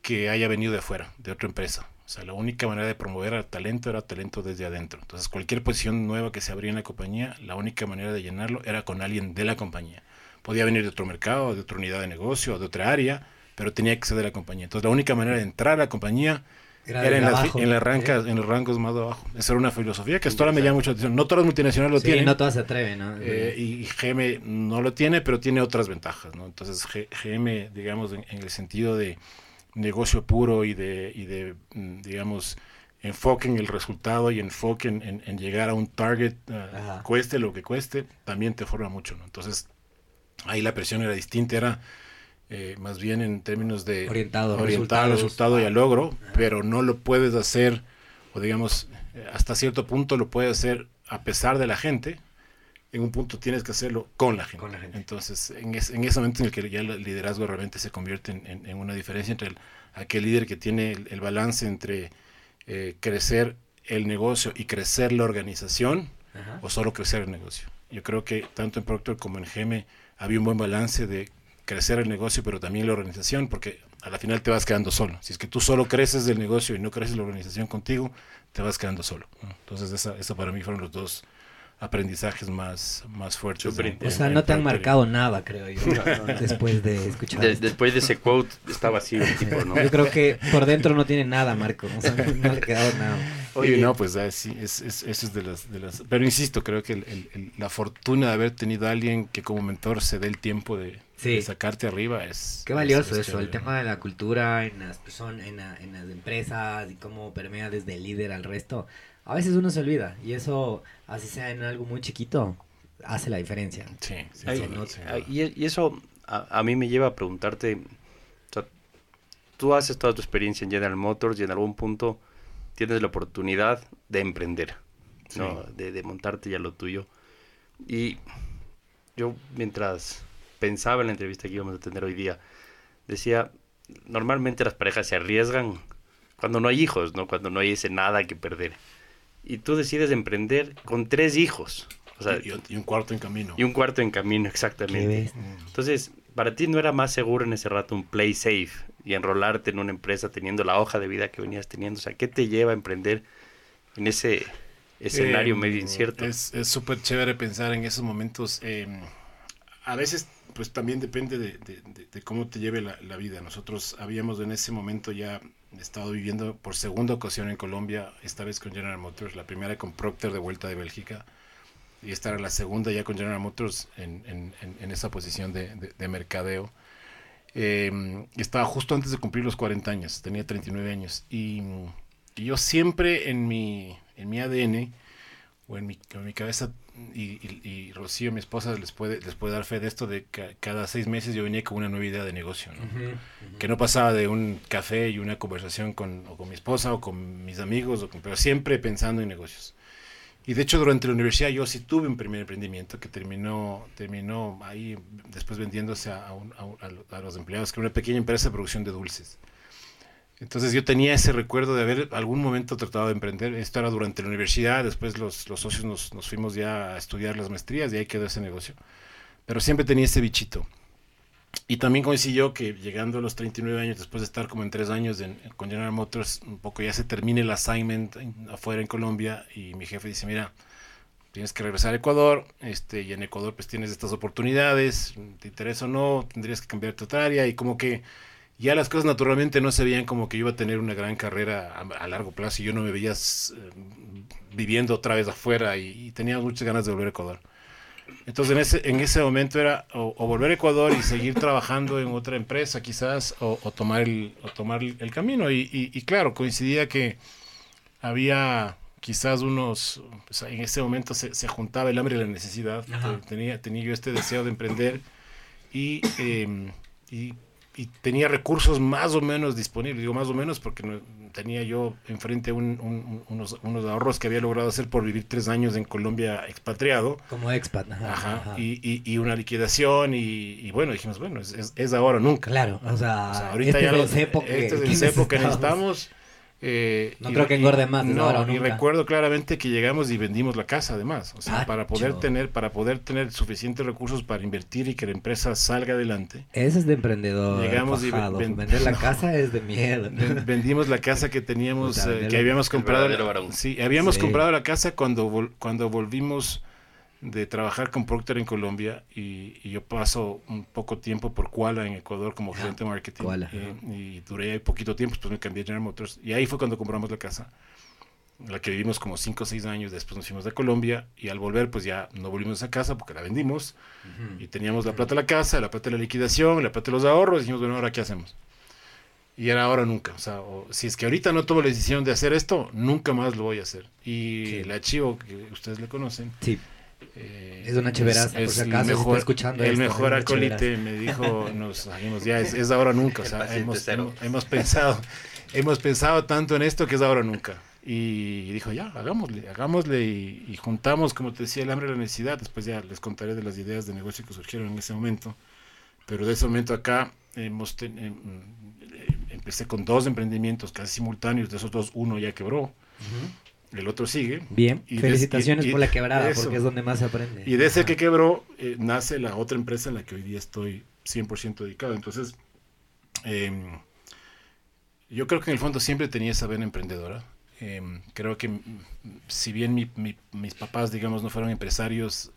que haya venido de afuera, de otra empresa. O sea, la única manera de promover al talento era talento desde adentro. Entonces, cualquier posición nueva que se abría en la compañía, la única manera de llenarlo era con alguien de la compañía podía venir de otro mercado, de otra unidad de negocio, de otra área, pero tenía que ser de la compañía. Entonces la única manera de entrar a la compañía era, en, en, en, los rangos más abajo. Esa era una filosofía que hasta ahora me llama mucho la atención. No todas las multinacionales lo tienen. no todas se atreven, ¿no? Eh, y GM no lo tiene, pero tiene otras ventajas, ¿no? Entonces GM, digamos, en, el sentido de negocio puro y de, y de mm, digamos, enfoque en el resultado y enfoque en, llegar a un target, uh, cueste lo que cueste, también te forma mucho, ¿no? Entonces, ahí la presión era distinta, era eh, más bien en términos de orientado, al resultado y al logro, pero no lo puedes hacer, o digamos, hasta cierto punto lo puedes hacer a pesar de la gente, en un punto tienes que hacerlo con la gente. Entonces, en, en, ese momento en el que ya el liderazgo realmente se convierte en, una diferencia entre aquel líder que tiene el, balance entre eh, crecer el negocio y crecer la organización, o solo crecer el negocio. Yo creo que tanto en Procter como en GM había un buen balance de crecer el negocio, pero también la organización, porque a la final te vas quedando solo. Si es que tú solo creces del negocio y no creces la organización contigo, te vas quedando solo. Entonces, esa, eso para mí fueron los dos aprendizajes más, más fuertes. o sea, no te han marcado nada, creo yo, después de escuchar. después de ese quote estaba así el tipo, ¿no? Yo creo que por dentro no tiene nada, Marco. O sea, no, le ha quedado nada. Oye, no, pues ah, sí, es, es, eso es de las, de las... Pero insisto, creo que el, la fortuna de haber tenido a alguien que como mentor se dé el tiempo de, sacarte arriba es... Qué valioso eso, el tema de la cultura en las personas, en, en las empresas y cómo permea desde el líder al resto a veces uno se olvida y eso, así sea en algo muy chiquito, hace la diferencia. Sí, sí, y, eso a, mí me lleva a preguntarte, tú haces toda tu experiencia en General Motors y en algún punto tienes la oportunidad de emprender, ¿no? de, de montarte ya lo tuyo. Y yo mientras pensaba en la entrevista que íbamos a tener hoy día, decía, normalmente las parejas se arriesgan cuando no hay hijos, ¿no? Cuando no hay ese nada que perder. Y tú decides emprender con tres hijos. O sea, y, un cuarto en camino. Y un cuarto en camino, exactamente. Entonces, para ti no era más seguro en ese rato un play safe y enrolarte en una empresa teniendo la hoja de vida que venías teniendo. O sea, ¿qué te lleva a emprender en ese escenario eh, medio incierto? Es súper chévere pensar en esos momentos. Eh, a veces pues también depende de, cómo te lleve la, vida. Nosotros habíamos en ese momento ya estado viviendo por segunda ocasión en Colombia, esta vez con General Motors, la primera con Procter de vuelta de Bélgica, y esta era la segunda ya con General Motors en, esa posición de, mercadeo. Eh, estaba justo antes de cumplir los 40 años, tenía 39 años, y, yo siempre en mi, en mi ADN o en mi, en mi cabeza y, Rocío, mi esposa, les puede, les puede dar fe de esto, de que cada seis meses yo venía con una nueva idea de negocio, que no pasaba de un café y una conversación con, o con mi esposa o con mis amigos, o pero siempre pensando en negocios. Y de hecho durante la universidad yo sí tuve un primer emprendimiento que terminó, terminó ahí después vendiéndose a, a, a los empleados, que era una pequeña empresa de producción de dulces. Entonces yo tenía ese recuerdo de haber algún momento tratado de emprender. Esto era durante la universidad, después los, los socios nos, nos, fuimos ya a estudiar las maestrías y ahí quedó ese negocio. Pero siempre tenía ese bichito. Y también coincidió que llegando a los 39 años, después de estar como en tres años con General Motors, un poco ya se termina el assignment afuera en Colombia y mi jefe dice, mira, tienes que regresar a Ecuador, este, y en Ecuador pues tienes estas oportunidades, te interesa o no, tendrías que cambiar tu área y como que ya las cosas naturalmente no se veían como que yo iba a tener una gran carrera a, largo plazo y yo no me veía eh, viviendo otra vez afuera y, tenía muchas ganas de volver a Ecuador. Entonces en ese, en ese momento era o, volver a Ecuador y seguir trabajando en otra empresa quizás o, tomar, el, o tomar el camino. Y, claro, coincidía que había quizás unos, en ese momento se, se, juntaba el hambre y la necesidad. Tenía, tenía yo este deseo de emprender y, eh, y y tenía recursos más o menos disponibles, digo más o menos porque tenía yo enfrente unos, unos, ahorros que había logrado hacer por vivir tres años en Colombia expatriado. Como expat, ajá. Y, y, una liquidación y, bueno, dijimos, bueno, es, es, ahora o nunca. Claro, o sea, ahorita ya es el cepo este es el cepo que necesitamos eh, no creo que engorde más. No, y recuerdo claramente que llegamos y vendimos la casa además, o sea, para poder tener para poder tener suficientes recursos para invertir y que la empresa salga adelante. Ese es de emprendedor. Llegamos y vender la casa es de miedo. Vendimos la casa que teníamos, eh, que habíamos comprado. Sí, habíamos comprado la casa cuando cuando volvimos de trabajar con Procter en Colombia y, yo paso un poco tiempo por Kuala en Ecuador como gerente de marketing y, duré poquito tiempo, después me cambié a General Motors y ahí fue cuando compramos la casa, la que vivimos como 5 o 6 años, después nos fuimos de Colombia y al volver pues ya no volvimos a esa casa porque la vendimos y teníamos la plata de la casa, la plata de la liquidación, la plata de los ahorros y dijimos, bueno, ahora qué hacemos. Y era ahora nunca. O sea, si es que ahorita no tomo la decisión de hacer esto, nunca más lo voy a hacer. Y el archivo que ustedes le conocen, sí eh, es una chéveraza, por si acaso el mejor, escuchando. El mejor acolite me dijo, nos salimos ya, es, ahora nunca. O sea, hemos, hemos, pensado, hemos pensado tanto en esto que es ahora nunca. Y dijo, ya, hagámosle, hagámosle y, juntamos, como te decía, el hambre y la necesidad. Después ya les contaré de las ideas de negocio que surgieron en ese momento. Pero de ese momento acá hemos em, empecé con dos emprendimientos casi simultáneos, de esos dos uno ya quebró el otro sigue. Bien, felicitaciones por la quebrada, porque es donde más se aprende. Y de ese que quebró, eh, nace la otra empresa en la que hoy día estoy 100% dedicado. Entonces, em, yo creo que en el fondo siempre tenía esa vena emprendedora. Em, creo que si bien mis papás, digamos, no fueron empresarios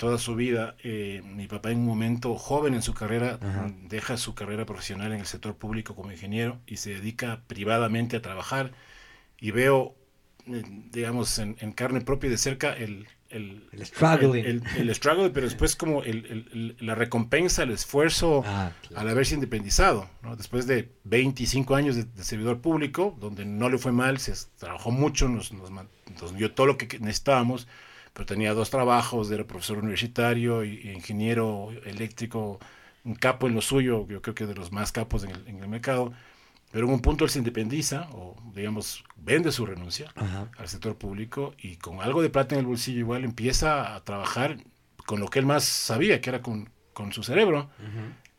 toda su vida, eh, mi papá en un momento joven en su carrera deja su carrera profesional en el sector público como ingeniero y se dedica privadamente a trabajar y veo digamos, en, carne propia y de cerca el, el, el struggle. El, struggle, pero después como la recompensa, el esfuerzo ah, al haberse independizado. ¿no? Después de 25 años de, servidor público, donde no le fue mal, se trabajó mucho, nos, nos, dio todo lo que necesitábamos, pero tenía dos trabajos, era profesor universitario y, ingeniero eléctrico, un capo en lo suyo, yo creo que de los más capos en el, en el mercado pero en un punto él se independiza o, digamos, vende su renuncia al sector público y con algo de plata en el bolsillo igual empieza a trabajar con lo que él más sabía, que era con, con su cerebro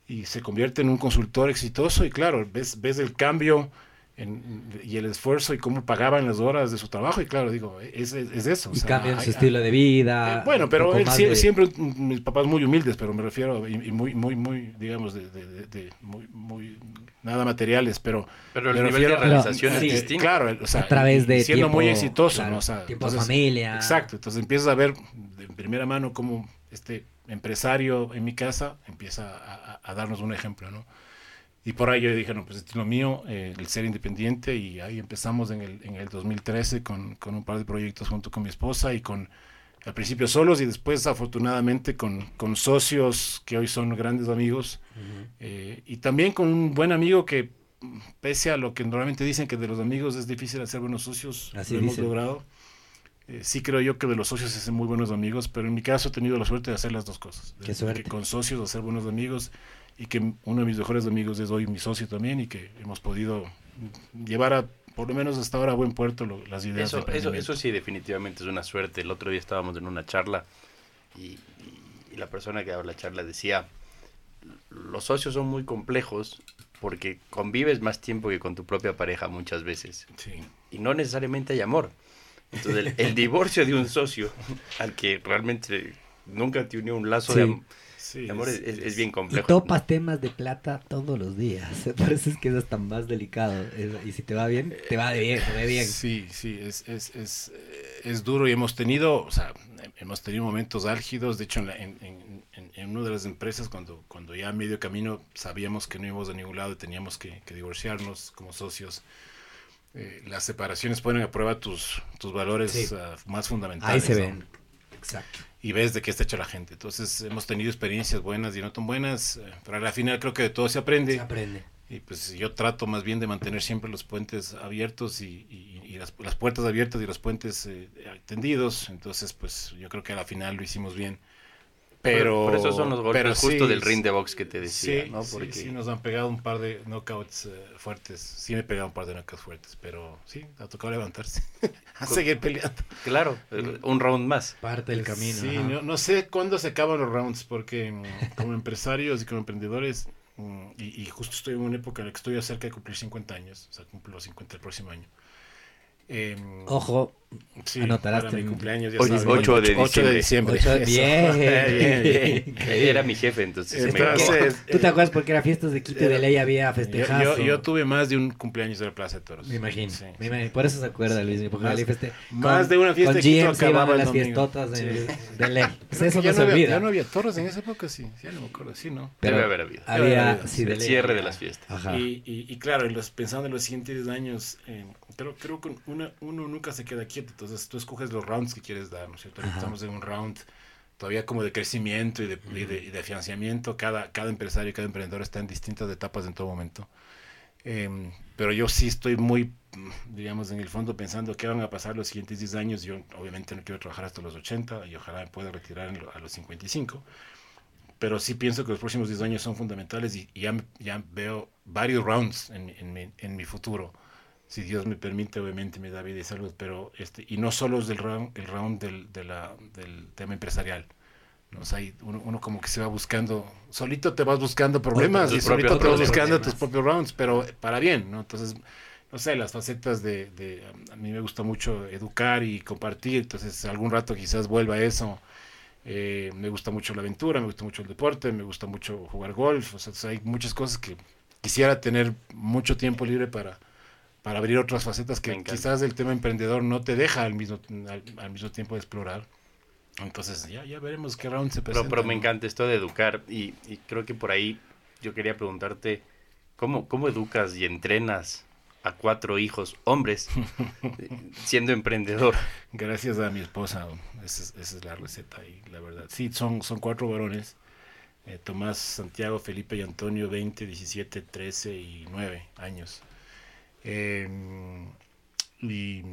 y se convierte en un consultor exitoso y claro, ves, ves el cambio y el esfuerzo y cómo pagaban las horas de su trabajo y claro, digo, es, es eso. Y cambian su estilo de vida. Eh, bueno, pero él, siempre, mis papás muy humildes, pero me refiero, y, muy, muy, muy, digamos, de, de, muy, muy, nada materiales, pero... Pero el nivel de realización es distinto. Claro, o sea, a través de siendo muy exitoso, ¿no? O sea, tiempo de familia. Exacto, entonces empiezas a ver de primera mano cómo este empresario en mi casa empieza a, a darnos un ejemplo, ¿no? Y por ahí yo dije, no, pues esto es lo mío, eh, el ser independiente, y ahí empezamos en el, en el 2013 con, con, un par de proyectos junto con mi esposa y con, al principio solos y después afortunadamente con, con socios que hoy son grandes amigos, eh, y también con un buen amigo que, pese a lo que normalmente dicen que de los amigos es difícil hacer buenos socios, lo hemos logrado. Eh, sí creo yo que de los socios se hacen muy buenos amigos, pero en mi caso he tenido la suerte de hacer las dos cosas. Qué suerte. Que con socios hacer buenos amigos y que uno de mis mejores amigos es hoy mi socio también y que hemos podido llevar a por lo menos hasta ahora a buen puerto las ideas. Eso, eso, eso sí definitivamente es una suerte. El otro día estábamos en una charla y, la persona que daba la charla decía, los socios son muy complejos porque convives más tiempo que con tu propia pareja muchas veces. Y no necesariamente hay amor. Entonces el, divorcio de un socio al que realmente nunca te unió un lazo de amor Sí, amor es, bien complejo. Y topas temas de plata todos los días. Parece que es hasta más delicado. Y si te va bien, te va de bien, te bien. Sí, sí, es, es, es, es, duro y hemos tenido, o sea, hemos tenido momentos álgidos. De hecho, en, en, en, una de las empresas, cuando, cuando ya a medio camino sabíamos que no íbamos a ningún lado y teníamos que, divorciarnos como socios. Eh, las separaciones ponen a prueba tus, tus valores ah, más fundamentales. Ahí se ven. Exacto y ves de qué está hecha la gente. Entonces hemos tenido experiencias buenas y no tan buenas, eh, pero al final creo que de todo se aprende. Se aprende. Y pues yo trato más bien de mantener siempre los puentes abiertos y, las, puertas abiertas y los puentes eh, tendidos. Entonces pues yo creo que al final lo hicimos bien. Pero, por, eso son los golpes justo del ring de box que te decía, ¿no? Porque... Sí, nos han pegado un par de knockouts eh, fuertes. Sí me he pegado un par de knockouts fuertes, pero sí, ha tocado levantarse. a seguir peleando. Claro, un round más. Parte del camino. Sí, no, sé cuándo se acaban los rounds, porque mm, como empresarios y como emprendedores, mm, y, y, justo estoy en una época en la que estoy cerca de cumplir 50 años, o sea, cumplo 50 el próximo año. Eh, Ojo, sí, anotarás mi cumpleaños. 8, de 8 de diciembre. bien, bien, bien. Era mi jefe, entonces. entonces ¿Tú te acuerdas porque era fiestas de Quito y de ley había festejado? Yo, yo, tuve más de un cumpleaños de la Plaza de Toros. Me imagino. Sí, me imagino. Por eso se acuerda, Luis. Porque más, feste... más de una fiesta de Quito acababa las fiestotas de, de ley. Pues eso no, se olvida. Ya no había toros en esa época, sí. Ya no me acuerdo, sí, ¿no? Pero Debe haber habido. Había, sí, el cierre de las fiestas. Y claro, pensando en los siguientes años, pero creo que uno nunca se queda Entonces tú escoges los rounds que quieres dar, ¿no es cierto? Estamos en un round todavía como de crecimiento y de, de, financiamiento. Cada, cada empresario y cada emprendedor está en distintas etapas en todo momento. Em, pero yo sí estoy muy, digamos, en el fondo pensando qué van a pasar los siguientes 10 años. Yo obviamente no quiero trabajar hasta los 80 y ojalá me pueda retirar a los 55. Pero sí pienso que los próximos 10 años son fundamentales y, ya, ya veo varios rounds en, en, en mi futuro si Dios me permite, obviamente me da vida y salud, pero este, y no solo es del round, el round del, de la, del tema empresarial. ¿no? O sea, uno, uno, como que se va buscando, solito te vas buscando problemas y solito te vas buscando tus propios rounds, pero para bien, ¿no? Entonces, no sé, las facetas de, de, a mí me gusta mucho educar y compartir, entonces algún rato quizás vuelva a eso. Eh, me gusta mucho la aventura, me gusta mucho el deporte, me gusta mucho jugar golf, o sea, hay muchas cosas que quisiera tener mucho tiempo libre para, para abrir otras facetas que quizás el tema emprendedor no te deja al mismo, al, mismo tiempo de explorar. Entonces ya, ya veremos qué round se presenta. Pero, me encanta esto de educar y, creo que por ahí yo quería preguntarte, ¿cómo, cómo educas y entrenas a cuatro hijos hombres siendo emprendedor? Gracias a mi esposa, esa es, la receta y la verdad. Sí, son, son cuatro varones. Eh, Tomás, Santiago, Felipe y Antonio, 20, 17, 13 y 9 años. Em, y,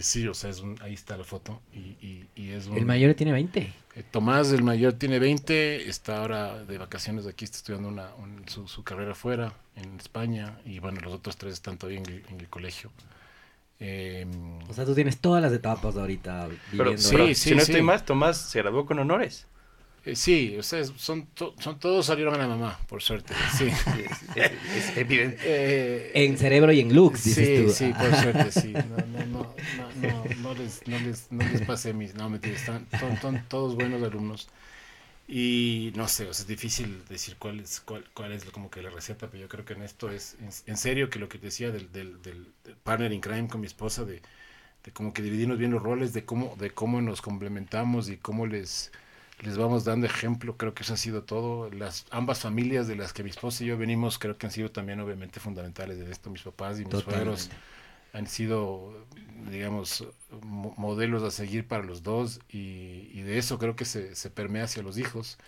sí, o sea, es ahí está la foto. Y, es ¿El mayor tiene 20? Eh, Tomás, el mayor, tiene 20. Está ahora de vacaciones aquí, está estudiando una, su, carrera fuera, en España. Y bueno, los otros tres están todavía en el, colegio. Em, o sea, tú tienes todas las etapas ahorita viviendo. Pero, sí, sí, si no estoy más, Tomás se graduó con honores. Eh, sí, ustedes son, son todos salieron a la mamá, por suerte. Sí, es, evidente. Eh, en cerebro y en looks, dices sí, tú. Sí, por suerte, sí. No, no, no, no, no, les, no, les, no les pasé mis... No, mentira, están, son, todos buenos alumnos. Y no sé, es difícil decir cuál es, cuál, cuál es como que la receta, pero yo creo que en esto es, en, serio, que lo que te decía del, del, del, partner in crime con mi esposa, de, de como que dividirnos bien los roles, de cómo, de cómo nos complementamos y cómo les les vamos dando ejemplo, creo que eso ha sido todo. Las ambas familias de las que mi esposa y yo venimos, creo que han sido también obviamente fundamentales de esto. Mis papás y mis suegros han sido, digamos, modelos a seguir para los dos y, y de eso creo que se, se permea hacia los hijos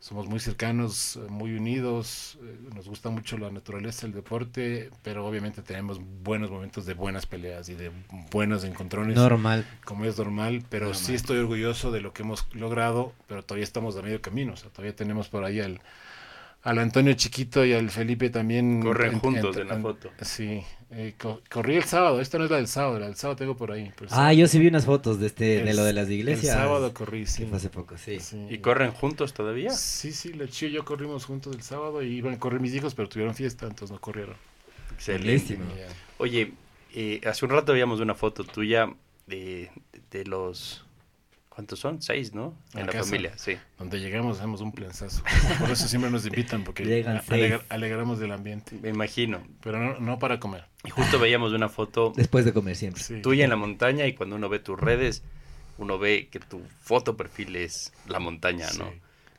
somos muy cercanos, muy unidos, eh, nos gusta mucho la naturaleza, el deporte, pero obviamente tenemos buenos momentos de buenas peleas y de buenos encontrones. Normal. Como es normal, pero sí estoy orgulloso de lo que hemos logrado, pero todavía estamos a medio camino, o sea, todavía tenemos por ahí al, al Antonio Chiquito y al Felipe también. Corren juntos en, la foto. Sí, eh, corrí el sábado, esta no es la del sábado, la del sábado tengo por ahí. ah, yo sí vi unas fotos de este de lo de las iglesias. El sábado corrí, sí. Fue hace poco, sí. ¿Y corren juntos todavía? Sí, sí, la y yo corrimos juntos el sábado y iban a correr mis hijos, pero tuvieron fiesta, entonces no corrieron. Excelente. Oye, eh, hace un rato veíamos una foto tuya de, de los ¿Cuántos son? Seis, ¿no? En la, familia, sí. Donde llegamos hacemos un plensazo. Por eso siempre nos invitan, porque alegramos del ambiente. Me imagino. Pero no, no, para comer. Y justo veíamos una foto. Después de comer siempre. Tuya en la montaña y cuando uno ve tus redes, uno ve que tu foto perfil es la montaña, ¿no?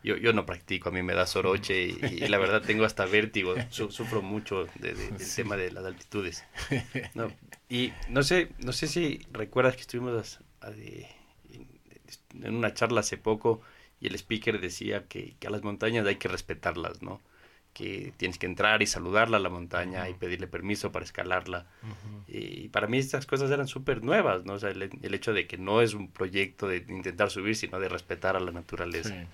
Yo, yo no practico, a mí me da soroche y, la verdad tengo hasta vértigo, sufro mucho del tema de las altitudes. No, y no sé, no sé si recuerdas que estuvimos a, en una charla hace poco y el speaker decía que, a las montañas hay que respetarlas, ¿no? Que tienes que entrar y saludarla a la montaña y pedirle permiso para escalarla. Y para mí estas cosas eran súper nuevas, ¿no? O sea, el, hecho de que no es un proyecto de intentar subir, sino de respetar a la naturaleza.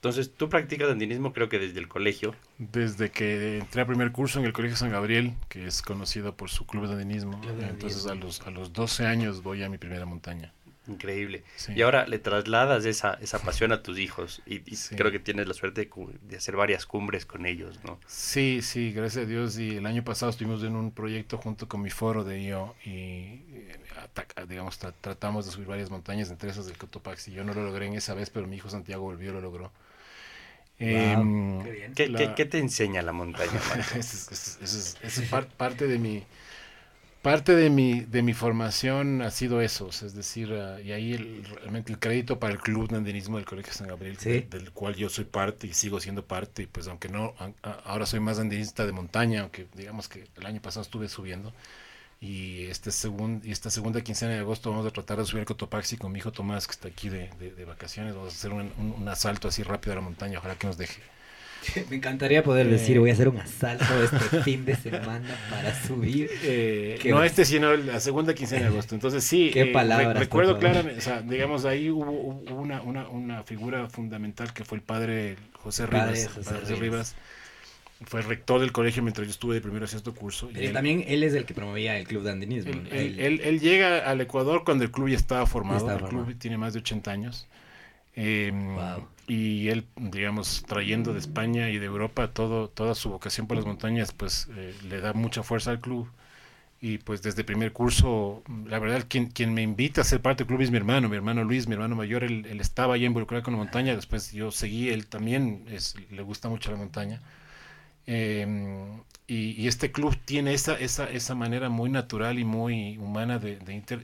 Entonces, tú practicas andinismo creo que desde el colegio. Desde que entré a primer curso en el Colegio San Gabriel, que es conocido por su club de andinismo. Entonces, a los, a los 12 años voy a mi primera montaña. Increíble. Y ahora le trasladas esa, esa pasión a tus hijos y, creo que tienes la suerte de, hacer varias cumbres con ellos, ¿no? Sí, sí, gracias a Dios. Y el año pasado estuvimos en un proyecto junto con mi foro de yo y, eh, digamos, tratamos de subir varias montañas, entre esas del Cotopaxi. Yo no lo logré en esa vez, pero mi hijo Santiago volvió, lo logró. Em, qué, te enseña la montaña? es, es, parte de mi parte de mi, de mi formación ha sido eso, es decir, ah, y ahí realmente el crédito para el Club de Andinismo del Colegio San Gabriel, del, cual yo soy parte y sigo siendo parte, y pues aunque no, ahora soy más andinista de montaña, aunque digamos que el año pasado estuve subiendo, y este segundo y esta segunda quincena de agosto vamos a tratar de subir el Cotopaxi con mi hijo Tomás, que está aquí de, de, vacaciones, vamos a hacer un, un asalto así rápido a la montaña, ojalá que nos deje. Me encantaría poder decir, voy a hacer un asalto este fin de semana para subir. Eh, no este, sino la segunda quincena de agosto. Entonces sí, ¿Qué eh, recuerdo claramente, o sea, digamos, ahí hubo, una, una, una, figura fundamental que fue el padre José Rivas. José, Rivas. Fue rector del colegio mientras yo estuve de primero a sexto curso. Y también él es el que promovía el club de andinismo. Él, él, llega al Ecuador cuando el club ya estaba formado. el club tiene más de 80 años. Eh, y él, digamos, trayendo de España y de Europa todo, toda su vocación por las montañas, pues eh, le da mucha fuerza al club. Y pues desde primer curso, la verdad, quien, quien me invita a ser parte del club es mi hermano, mi hermano Luis, mi hermano mayor, él, estaba ya involucrado con la montaña, después yo seguí, él también es, le gusta mucho la montaña. Em, y, este club tiene esa, esa, esa manera muy natural y muy humana de,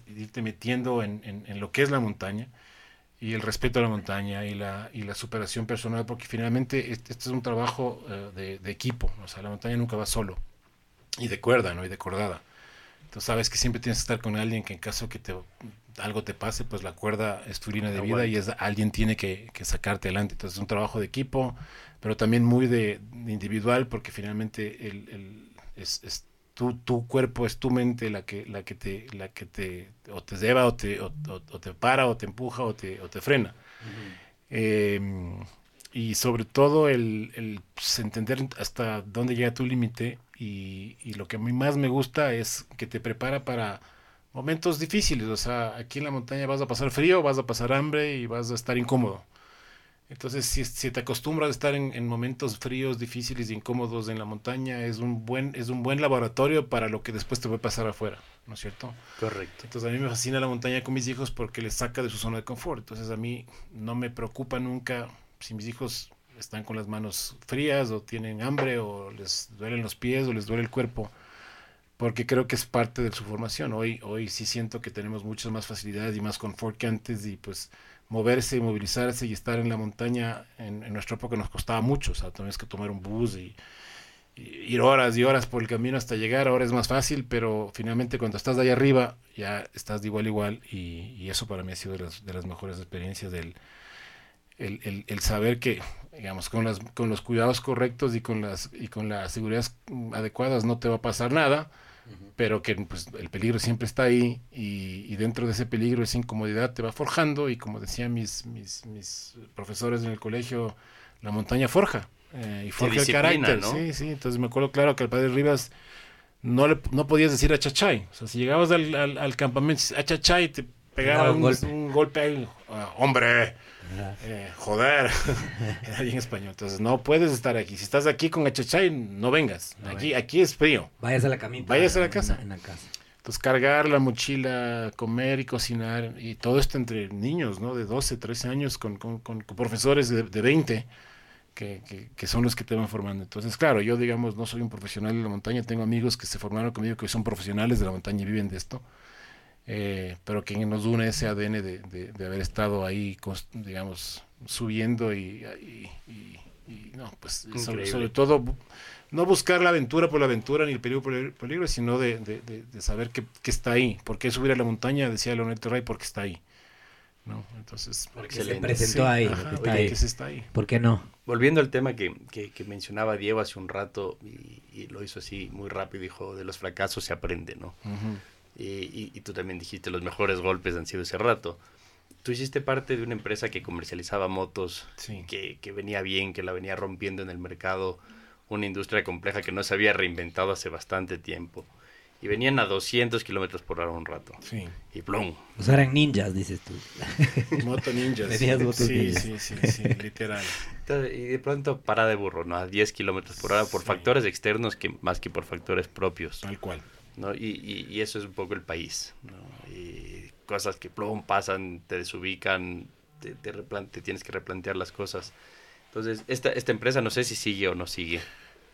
irte metiendo en, en, lo que es la montaña y el respeto a la montaña y la, y la superación personal, porque finalmente este, es un trabajo eh, de, equipo, o sea, la montaña nunca va solo, y de cuerda, ¿no? Y de cordada. Entonces sabes que siempre tienes que estar con alguien que en caso que te, algo te pase, pues la cuerda es tu línea de vida y es, alguien tiene que, que, sacarte adelante. Entonces es un trabajo de equipo, pero también muy de, individual, porque finalmente el, el es, es tu, cuerpo es tu mente la que, la que te, la que te, o te lleva, o te, o, te para, o te empuja, o te, o te frena. Em, y sobre todo el, el pues, entender hasta dónde llega tu límite y, y, lo que a mí más me gusta es que te prepara para momentos difíciles. O sea, aquí en la montaña vas a pasar frío, vas a pasar hambre y vas a estar incómodo. Entonces, si, te acostumbras a estar en, momentos fríos, difíciles y incómodos en la montaña, es un buen es un buen laboratorio para lo que después te va a pasar afuera, ¿no es cierto? Correcto. Entonces, a mí me fascina la montaña con mis hijos porque les saca de su zona de confort. Entonces, a mí no me preocupa nunca si mis hijos están con las manos frías o tienen hambre o les duelen los pies o les duele el cuerpo, porque creo que es parte de su formación. Hoy, hoy sí siento que tenemos muchas más facilidades y más confort que antes y pues moverse, movilizarse y estar en la montaña en, nuestra época nos costaba mucho, o sea, tenías que tomar un bus y, ir horas y horas por el camino hasta llegar, ahora es más fácil, pero finalmente cuando estás de ahí arriba ya estás de igual igual y, eso para mí ha sido de las, de las mejores experiencias del el, el, saber que digamos con las con los cuidados correctos y con las y con las seguridades adecuadas no te va a pasar nada pero que pues, el peligro siempre está ahí y, dentro de ese peligro esa incomodidad te va forjando y como decían mis, mis, mis profesores en el colegio, la montaña forja eh, y forja el carácter. Sí, sí, entonces me acuerdo claro que al padre Rivas no, le, no podías decir a Chachay, o sea, si llegabas al, al, campamento a Chachay te pegaba un, un, golpe. ahí, ah, hombre, eh, joder, ahí en español. Entonces, no puedes estar aquí. Si estás aquí con Achachay, no vengas. aquí, aquí es frío. Vayas a la camita. Vayas a la casa. Entonces, cargar la mochila, comer y cocinar, y todo esto entre niños, ¿no? De 12, 13 años, con, con, con, profesores de, de 20, que, que, que, son los que te van formando. Entonces, claro, yo, digamos, no soy un profesional de la montaña, tengo amigos que se formaron conmigo, que son profesionales de la montaña y viven de esto. Eh, pero que nos une ese ADN de, de, haber estado ahí, digamos, subiendo y, no, pues sobre, todo no buscar la aventura por la aventura ni el peligro por el peligro, sino de, saber que, está ahí. ¿Por qué subir a la montaña? Decía Leonel Terray, porque está ahí. ¿no? Entonces, porque se presentó ahí, está ahí. está ahí. ¿Por qué no? Volviendo al tema que, que, mencionaba Diego hace un rato y, lo hizo así muy rápido, dijo, de los fracasos se aprende, ¿no? Y, tú también dijiste, los mejores golpes han sido ese rato. Tú hiciste parte de una empresa que comercializaba motos, que, que, venía bien, que la venía rompiendo en el mercado, una industria compleja que no se había reinventado hace bastante tiempo. Y venían a 200 kilómetros por hora un rato. Sí. Y plum. O sea, eran ninjas, dices tú. Moto ninjas. sí, sí, sí, sí, literal. y de pronto para de burro, ¿no? A 10 kilómetros por hora por factores externos que más que por factores propios. Tal cual. ¿No? Y, y, eso es un poco el país, ¿no? Y cosas que plum, pasan, te desubican, te, te, tienes que replantear las cosas. Entonces, esta, esta empresa no sé si sigue o no sigue.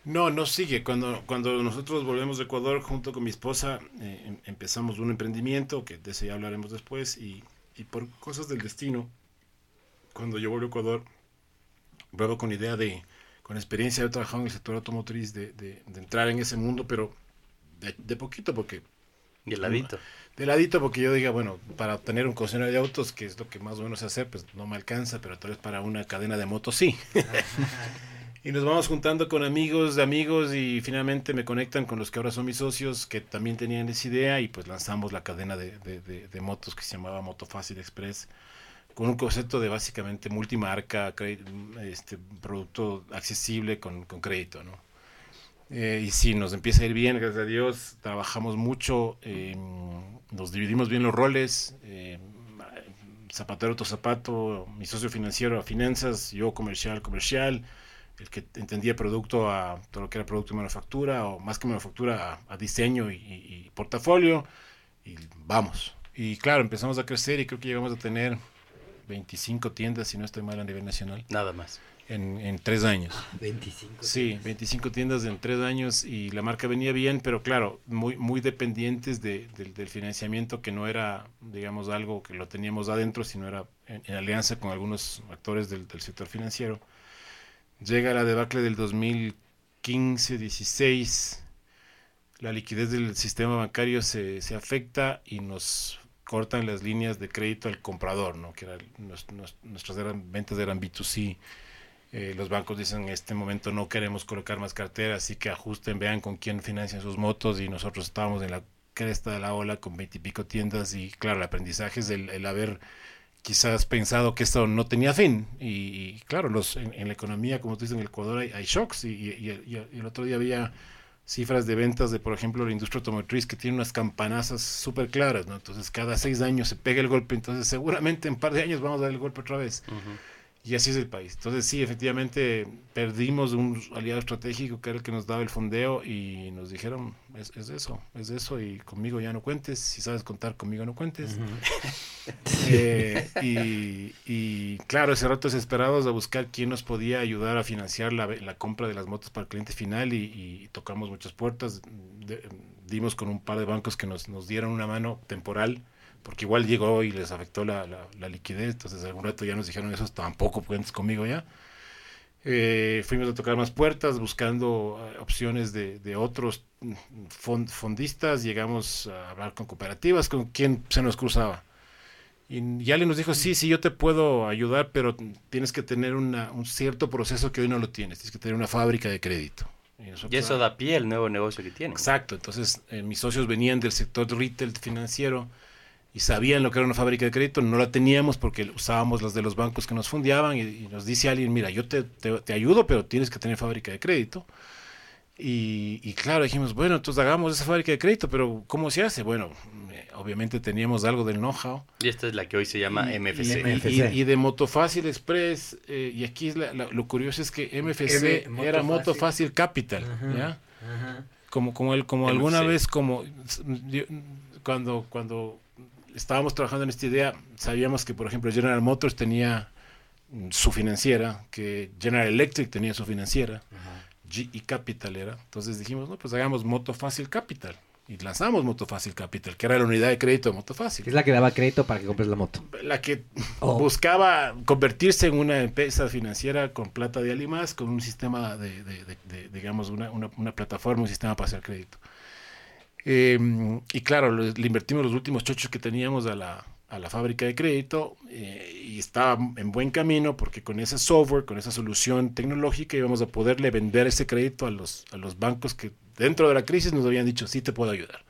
No, no sigue. Cuando, cuando nosotros volvemos de Ecuador, junto con mi esposa, eh, em, empezamos un emprendimiento, que de ese ya hablaremos después, y, y, por cosas del destino, cuando yo vuelvo a Ecuador, vuelvo con idea de, con experiencia, de trabajar en el sector automotriz, de, de entrar en ese mundo, pero de, poquito porque... De ladito. De ladito porque yo diga, bueno, para tener un concesionario de autos, que es lo que más o menos hacer, pues no me alcanza, pero tal vez para una cadena de motos sí. y nos vamos juntando con amigos de amigos y finalmente me conectan con los que ahora son mis socios que también tenían esa idea y pues lanzamos la cadena de, de, motos que se llamaba Moto Fácil Express con un concepto de básicamente multimarca, este producto accesible con, con crédito, ¿no? Eh, y sí, nos empieza a ir bien, gracias a Dios. Trabajamos mucho, eh, nos dividimos bien los roles. Eh, zapatero, otro zapato, mi socio financiero a finanzas, yo comercial, comercial. El que entendía producto a todo lo que era producto y manufactura, o más que manufactura, a, diseño y, portafolio. Y vamos. Y claro, empezamos a crecer y creo que llegamos a tener 25 tiendas, si no estoy mal, a nivel nacional. Nada más en, en tres años. 25. Sí, 25 tiendas en tres años y la marca venía bien, pero claro, muy, muy dependientes de, del financiamiento que no era, digamos, algo que lo teníamos adentro, sino era en, alianza con algunos actores del, del, sector financiero. Llega la debacle del 2015-16, la liquidez del sistema bancario se, se afecta y nos cortan las líneas de crédito al comprador, ¿no? que era, nuestras eran, ventas eran B2C eh, los bancos dicen en este momento no queremos colocar más carteras, así que ajusten, vean con quién financian sus motos y nosotros estábamos en la cresta de la ola con veintipico tiendas y claro, el aprendizaje es el, haber quizás pensado que esto no tenía fin. Y, claro, los, en, la economía, como tú dices, en el Ecuador hay, shocks. Y, el otro día había cifras de ventas de, por ejemplo, la industria automotriz que tiene unas campanazas súper claras, ¿no? Entonces cada seis años se pega el golpe, entonces seguramente en un par de años vamos a dar el golpe otra vez. Y así es el país. Entonces sí, efectivamente perdimos un aliado estratégico que era el que nos daba el fondeo y nos dijeron, es, eso, es eso y conmigo ya no cuentes, si sabes contar conmigo no cuentes. Eh, y, claro, ese rato desesperados a buscar quién nos podía ayudar a financiar la, la compra de las motos para el cliente final y, tocamos muchas puertas, dimos con un par de bancos que nos, nos dieron una mano temporal porque igual llegó y les afectó la, la, liquidez, entonces algún rato ya nos dijeron eso, tampoco cuentes conmigo ya. Eh, fuimos a tocar más puertas buscando eh, opciones de, de otros fondistas, llegamos a hablar con cooperativas, con quien se nos cruzaba. Y ya le nos dijo, sí, sí, yo te puedo ayudar, pero tienes que tener una, un cierto proceso que hoy no lo tienes, tienes que tener una fábrica de crédito. Y, eso da pie al nuevo negocio que tienen. Exacto, entonces eh, mis socios venían del sector retail financiero, y sabían lo que era una fábrica de crédito, no la teníamos porque usábamos las de los bancos que nos fundiaban y, nos dice alguien, mira, yo te, te, ayudo, pero tienes que tener fábrica de crédito. Y, y, claro, dijimos, bueno, entonces hagamos esa fábrica de crédito, pero ¿cómo se hace? Bueno, eh, obviamente teníamos algo del know-how. Y esta es la que hoy se llama MFC. Y, de Motofácil Express, eh, y aquí es lo curioso es que MFC era Motofácil Capital, ¿ya? Como, como, el, como alguna vez, como cuando, cuando estábamos trabajando en esta idea, sabíamos que, por ejemplo, General Motors tenía su financiera, que General Electric tenía su financiera, GE Capital era. Entonces dijimos, no, pues hagamos Moto Fácil Capital. Y lanzamos Moto Fácil Capital, que era la unidad de crédito de Moto Fácil. Es la que daba crédito para que compres la moto. La que oh. buscaba convertirse en una empresa financiera con plata de Alimas, con un sistema de, digamos, una, una plataforma, un sistema para hacer crédito. Em, y claro, le, invertimos los últimos chochos que teníamos a la, a la fábrica de crédito eh, y estaba en buen camino porque con ese software, con esa solución tecnológica íbamos a poderle vender ese crédito a los, a los bancos que dentro de la crisis nos habían dicho, sí te puedo ayudar.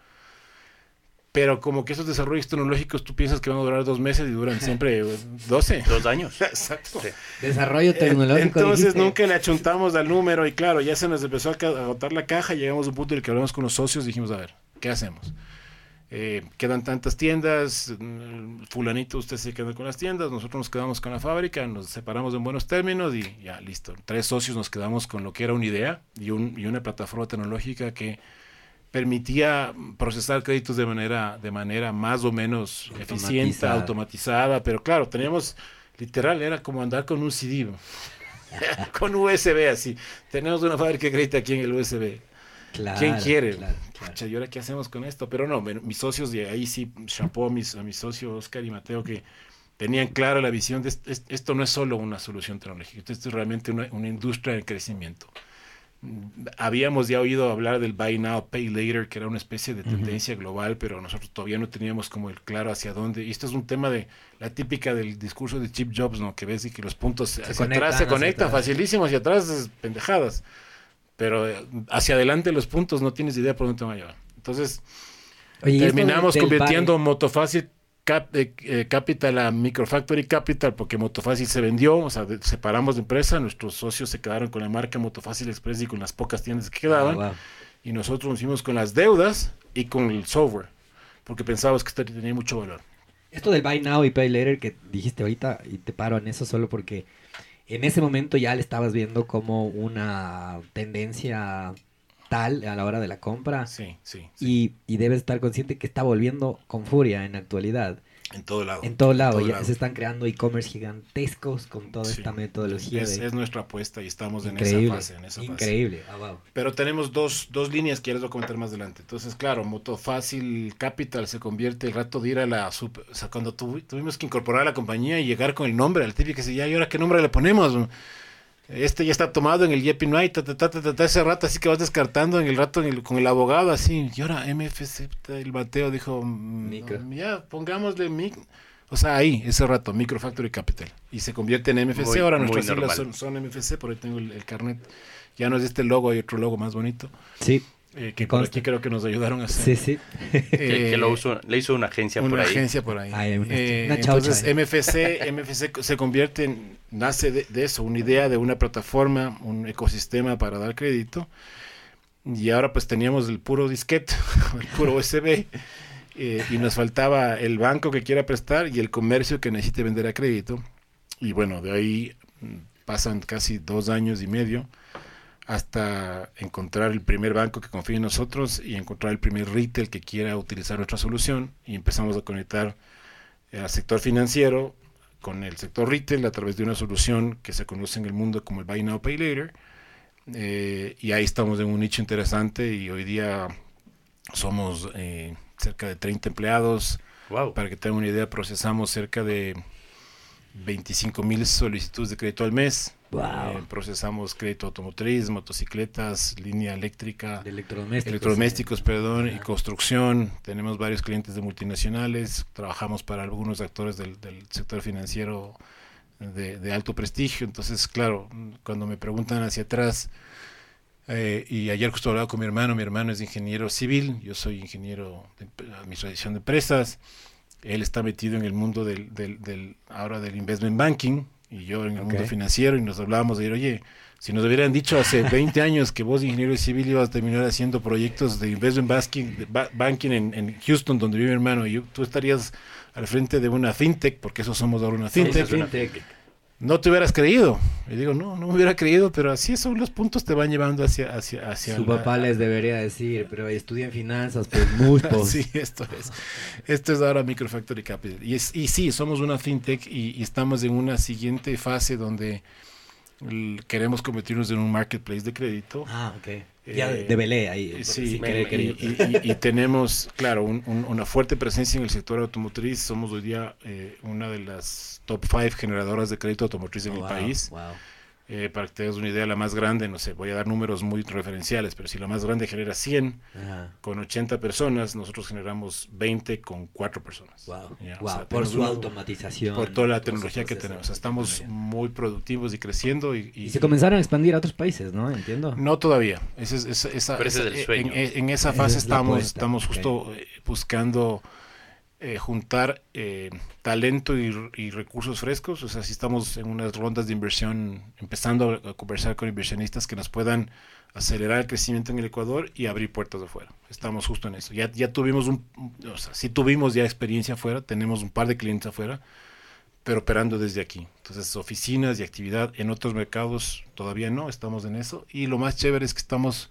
Pero como que esos desarrollos tecnológicos tú piensas que van a durar dos meses y duran siempre 12. Dos años. Exacto. Desarrollo tecnológico. Entonces nunca le achuntamos al número y claro, ya se nos empezó a agotar la caja, llegamos a un punto en el que hablamos con los socios y dijimos, a ver, ¿qué hacemos? Eh, quedan tantas tiendas, mm, fulanito usted se queda con las tiendas, nosotros nos quedamos con la fábrica, nos separamos en buenos términos y ya, listo. Tres socios nos quedamos con lo que era una idea y, un, y una plataforma tecnológica que permitía procesar créditos de manera, de manera más o menos eficiente, automatizada, pero claro, teníamos, literal, era como andar con un CD, con USB así. Tenemos una fábrica de crédito aquí en el USB. ¿Quién quiere? ¿y ahora qué hacemos con esto? Pero no, mis socios, de ahí sí, chapeau a mis, a mis socios Oscar y Mateo, que tenían clara la visión de esto, no es solo una solución tecnológica, esto es realmente una, una industria de crecimiento. Habíamos ya oído hablar del Buy Now, Pay Later, que era una especie de tendencia global, pero nosotros todavía no teníamos como el claro hacia dónde. Y esto es un tema de la típica del discurso de Chip Jobs, ¿no? Que ves y que los puntos se hacia atrás se conectan facilísimo, hacia atrás pendejadas pero eh, hacia adelante los puntos no tienes idea por dónde te van a llevar. Entonces, terminamos convirtiendo Motofácil eh, eh, Capital a Microfactory Capital porque Motofácil se vendió, o sea, separamos de empresa, nuestros socios se quedaron con la marca Motofácil Express y con las pocas tiendas que quedaban, ah, y nosotros nos hicimos con las deudas y con el software, porque pensábamos que esto tenía mucho valor. Esto del Buy Now y Pay Later que dijiste ahorita, y te paro en eso solo porque en ese momento ya le estabas viendo como una tendencia tal a la hora de la compra. Sí, sí. Y, y debes estar consciente que está volviendo con furia en la actualidad. En todo lado. En todo lado. ya se están creando e-commerce gigantescos con toda esta metodología. Es, es, nuestra apuesta y estamos en esa fase. increíble. Ah, Pero tenemos dos, dos líneas que les voy a comentar más adelante. Entonces, claro, Moto Fácil Capital se convierte el rato de ir a la... Super, o sea, cuando tuvimos que incorporar a la compañía y llegar con el nombre, al típico que decía, ¿y ahora qué nombre le ponemos? Este ya está tomado en el Yepi Night, ese rato así que vas descartando en el rato con el abogado así, y ahora MFC, el bateo dijo, mm, ya pongámosle mic, o sea, ahí, ese rato, Micro Factory Capital, y se convierte en MFC, ahora nuestras siglas son, MFC, por ahí tengo el, carnet, ya no es este logo, hay otro logo más bonito. Sí. Eh, que por aquí creo que nos ayudaron a hacer. Sí, sí. que, lo le hizo una agencia por ahí. Una agencia por ahí. Eh, entonces, MFC, MFC se convierte en, nace de, eso, una idea de una plataforma, un ecosistema para dar crédito. Y ahora pues teníamos el puro disquete, el puro USB. Eh, y nos faltaba el banco que quiera prestar y el comercio que necesite vender a crédito. Y bueno, de ahí pasan casi dos años y medio hasta encontrar el primer banco que confíe en nosotros y encontrar el primer retail que quiera utilizar nuestra solución y empezamos a conectar al sector financiero con el sector retail a través de una solución que se conoce en el mundo como el Buy Now Pay Later eh, y ahí estamos en un nicho interesante y hoy día somos eh, cerca de 30 empleados. Para que tengan una idea, procesamos cerca de 25 mil solicitudes de crédito al mes. Eh, procesamos crédito automotriz, motocicletas, línea eléctrica, electrodomésticos, electrodomésticos perdón, y construcción. Tenemos varios clientes de multinacionales. Trabajamos para algunos actores del, sector financiero de, de, alto prestigio. Entonces, claro, cuando me preguntan hacia atrás, eh, y ayer justo hablaba con mi hermano, mi hermano es ingeniero civil, yo soy ingeniero de administración de empresas, él está metido en el mundo del, del, ahora del investment banking y yo en el mundo financiero y nos hablábamos de, oye, si nos hubieran dicho hace 20 años que vos ingeniero civil ibas a terminar haciendo proyectos de investment banking, banking en, en, Houston, donde vive mi hermano, y tú estarías al frente de una fintech, porque eso somos ahora una fintech. fintech no te hubieras creído. Y digo, no, no me hubiera creído, pero así son los puntos te van llevando hacia... hacia, hacia Su papá les debería decir, pero estudian finanzas, pues muchos. sí, esto es. Esto es ahora Microfactory Capital. Y, es, y sí, somos una fintech y, y estamos en una siguiente fase donde queremos convertirnos en un marketplace de crédito. Ah, ok. Ya eh, de Belé ahí. Sí, y, tenemos, claro, una fuerte presencia en el sector automotriz. Somos hoy día eh, una de las top five generadoras de crédito automotriz en oh, el país. Wow. Eh, para que te des una idea, la más grande, no sé, voy a dar números muy referenciales, pero si la más grande genera 100 con 80 personas, nosotros generamos 20 con 4 personas. Wow. por su automatización. Por toda la tecnología que tenemos. estamos muy productivos y creciendo. Y, se comenzaron a expandir a otros países, ¿no? Entiendo. No todavía. Ese es, esa, En, esa fase estamos, estamos justo eh, buscando eh, juntar eh, talento y, recursos frescos. O sea, si estamos en unas rondas de inversión, empezando a, conversar con inversionistas que nos puedan acelerar el crecimiento en el Ecuador y abrir puertas de afuera. Estamos justo en eso. Ya, ya tuvimos o sea, sí tuvimos ya experiencia afuera, tenemos un par de clientes afuera, pero operando desde aquí. Entonces, oficinas y actividad en otros mercados todavía no, estamos en eso. Y lo más chévere es que estamos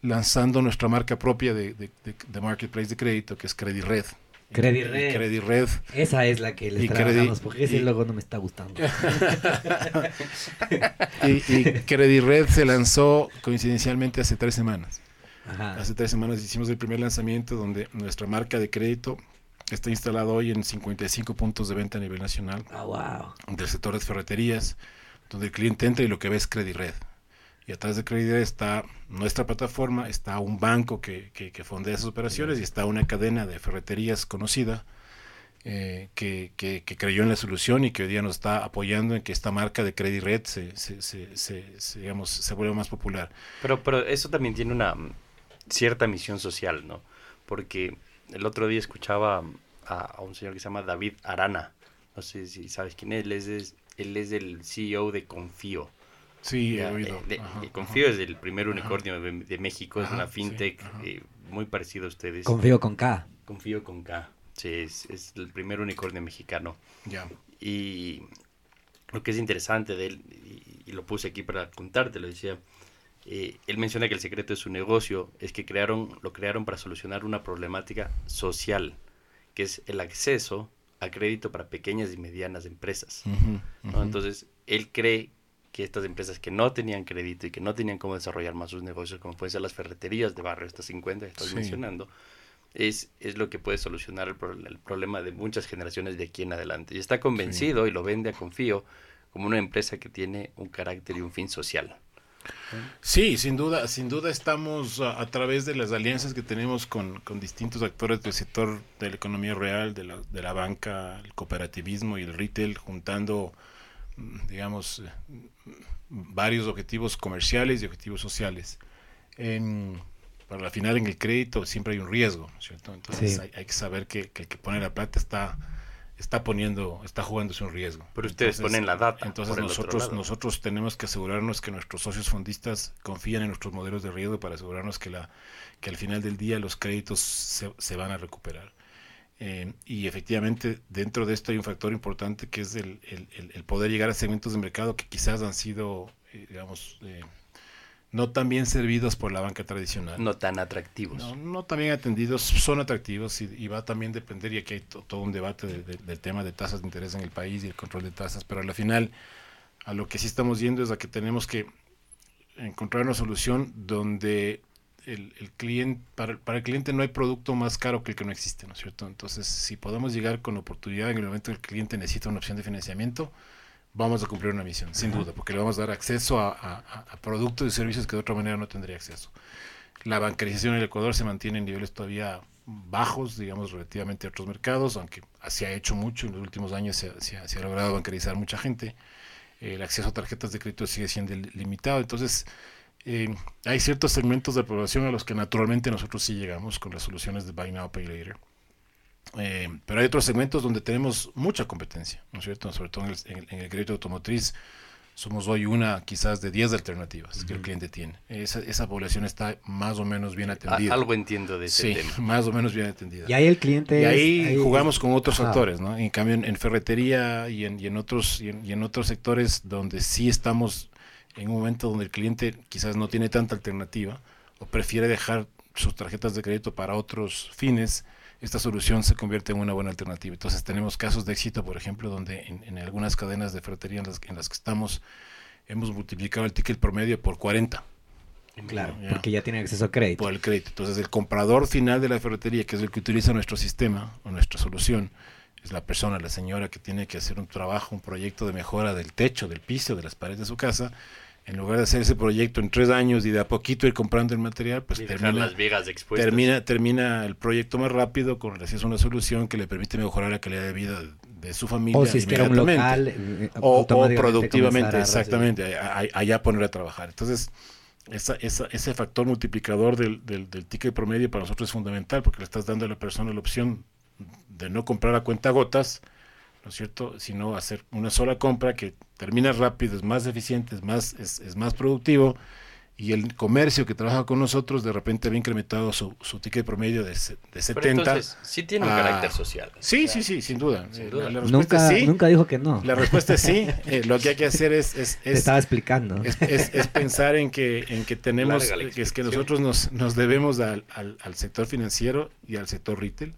lanzando nuestra marca propia de, de marketplace de crédito, que es Credit Red. Credit Red. Credit Red. Esa es la que les trabajamos, porque ese logo no me está gustando. y, y, Credit Red se lanzó coincidencialmente hace tres semanas. Hace tres semanas hicimos el primer lanzamiento donde nuestra marca de crédito está instalada hoy en 55 puntos de venta a nivel nacional. Ah, wow. Del sector de ferreterías, donde el cliente entra y lo que ve es Credit Red y atrás de Credit está nuestra plataforma, está un banco que, que, fondea esas operaciones y está una cadena de ferreterías conocida eh, que, que, creyó en la solución y que hoy día nos está apoyando en que esta marca de Credit Red se, se, se, se vuelva más popular. Pero, pero eso también tiene una cierta misión social, ¿no? Porque el otro día escuchaba a, un señor que se llama David Arana, no sé si sabes quién es, él es, él es el CEO de Confío. Sí, he oído. confío es el primer unicornio de, México, es una fintech eh, muy parecido a ustedes. Confío con K. Confío con K. Sí, es, el primer unicornio mexicano. Ya. Y lo que es interesante de él, y, lo puse aquí para contarte, lo decía, eh, él menciona que el secreto de su negocio es que crearon, lo crearon para solucionar una problemática social, que es el acceso a crédito para pequeñas y medianas empresas. Entonces, él cree que estas empresas que no tenían crédito y que no tenían cómo desarrollar más sus negocios, como pueden ser las ferreterías de barrio, estas 50 que estás mencionando, es, es lo que puede solucionar el, problema de muchas generaciones de aquí en adelante. Y está convencido y lo vende a Confío como una empresa que tiene un carácter y un fin social. Sí, sin duda, sin duda estamos a, través de las alianzas que tenemos con, con, distintos actores del sector de la economía real, de la, de la banca, el cooperativismo y el retail, juntando digamos, varios objetivos comerciales y objetivos sociales. En, para la final en el crédito siempre hay un riesgo, ¿cierto? Entonces hay, que saber que, el que pone la plata está está poniendo, está jugándose un riesgo. Pero ustedes ponen la data. Entonces nosotros, nosotros tenemos que asegurarnos que nuestros socios fondistas confían en nuestros modelos de riesgo para asegurarnos que la, que al final del día los créditos se, se van a recuperar. Eh, y efectivamente dentro de esto hay un factor importante que es el, poder llegar a segmentos de mercado que quizás han sido, eh, digamos, eh, no tan bien servidos por la banca tradicional. No tan atractivos. No, no tan bien atendidos, son atractivos y, va también a depender, y aquí hay todo un debate del tema de tasas de interés en el país y el control de tasas, pero al final a lo que sí estamos yendo es a que tenemos que encontrar una solución donde el, cliente, para, para, el cliente no hay producto más caro que el que no existe, ¿no es cierto? Entonces, si podemos llegar con oportunidad en el momento que el cliente necesita una opción de financiamiento, vamos a cumplir una misión, sin duda, porque le vamos a dar acceso a, productos y servicios que de otra manera no tendría acceso. La bancarización en el Ecuador se mantiene en niveles todavía bajos, digamos, relativamente a otros mercados, aunque se ha hecho mucho, en los últimos años se, ha, logrado bancarizar mucha gente. El acceso a tarjetas de crédito sigue siendo limitado, entonces eh, hay ciertos segmentos de población a los que naturalmente nosotros sí llegamos con las soluciones de Buy Now, Pay Later. Eh, pero hay otros segmentos donde tenemos mucha competencia, ¿no es cierto? Sobre todo en el, crédito automotriz, somos hoy una quizás de 10 alternativas que el cliente tiene. Esa, población está más o menos bien atendida. algo entiendo de ese sí, más o menos bien atendida. Y ahí el cliente... Y ahí, jugamos con otros factores, ¿no? En cambio, en, ferretería y en, otros, y en otros sectores donde sí estamos en un momento donde el cliente quizás no tiene tanta alternativa o prefiere dejar sus tarjetas de crédito para otros fines, esta solución se convierte en una buena alternativa. Entonces tenemos casos de éxito, por ejemplo, donde en, algunas cadenas de ferretería en las, que estamos hemos multiplicado el ticket promedio por 40. Claro, porque ya tiene acceso a crédito. Por el crédito. Entonces el comprador final de la ferretería, que es el que utiliza nuestro sistema o nuestra solución, es la persona, la señora que tiene que hacer un trabajo, un proyecto de mejora del techo, del piso, de las paredes de su casa, en lugar de hacer ese proyecto en tres años y de a poquito ir comprando el material, pues termina, termina, termina el proyecto más rápido con gracias a una solución que le permite mejorar la calidad de vida de su familia. O si un local, eh, o, productivamente, exactamente, allá poner a trabajar. Entonces, esa, esa, ese factor multiplicador del, del, del ticket promedio para nosotros es fundamental porque le estás dando a la persona la opción de no comprar a cuenta gotas, ¿no es cierto? Sino hacer una sola compra que termina rápido, es más eficiente, es más, es, es más productivo y el comercio que trabaja con nosotros de repente había incrementado su, su ticket promedio de, de 70. Pero entonces, sí tiene un carácter social. Sí, sí, sí, sin duda. nunca, nunca dijo que no. La respuesta es sí. Eh, lo que hay que hacer es... es, estaba explicando. Es, es, pensar en que, en que tenemos, que es que nosotros nos, nos debemos al, al, al sector financiero y al sector retail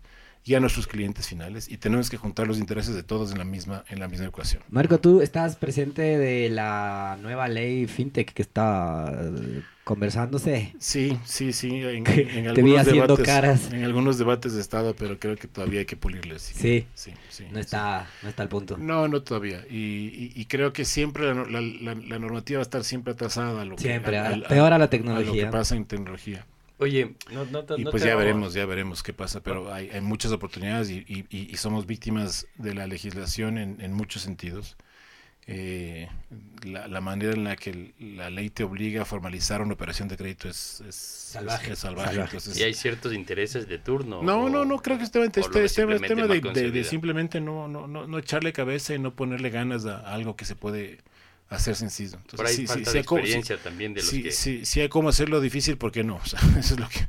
y a nuestros clientes finales y tenemos que juntar los intereses de todos en la misma en la misma ecuación. Marco, tú estás presente de la nueva ley fintech que está eh, conversándose. Sí, sí, sí, en, algunos debates, caras. En algunos debates de estado, pero creo que todavía hay que pulirles. Sí, sí, sí, no está no está al punto. No, no todavía y, y, creo que siempre la, la, normativa va a estar siempre atrasada a lo siempre, peor a la tecnología. A lo que pasa en tecnología. Oye, no, no, y pues ya veremos, ya veremos qué pasa, pero hay, hay muchas oportunidades y, y, somos víctimas de la legislación en, en muchos sentidos. Eh, la, la, manera en la que la ley te obliga a formalizar una operación de crédito es, es salvaje. salvaje. y hay ciertos intereses de turno. No, no, no, creo que este, este, este tema de, de, simplemente no, no, no, no echarle cabeza y no ponerle ganas a algo que se puede hacer sencillo. Entonces, Por ahí sí, falta sí, de experiencia también de los sí, Sí, sí hay cómo hacerlo difícil, ¿por qué no? O sea, eso es lo que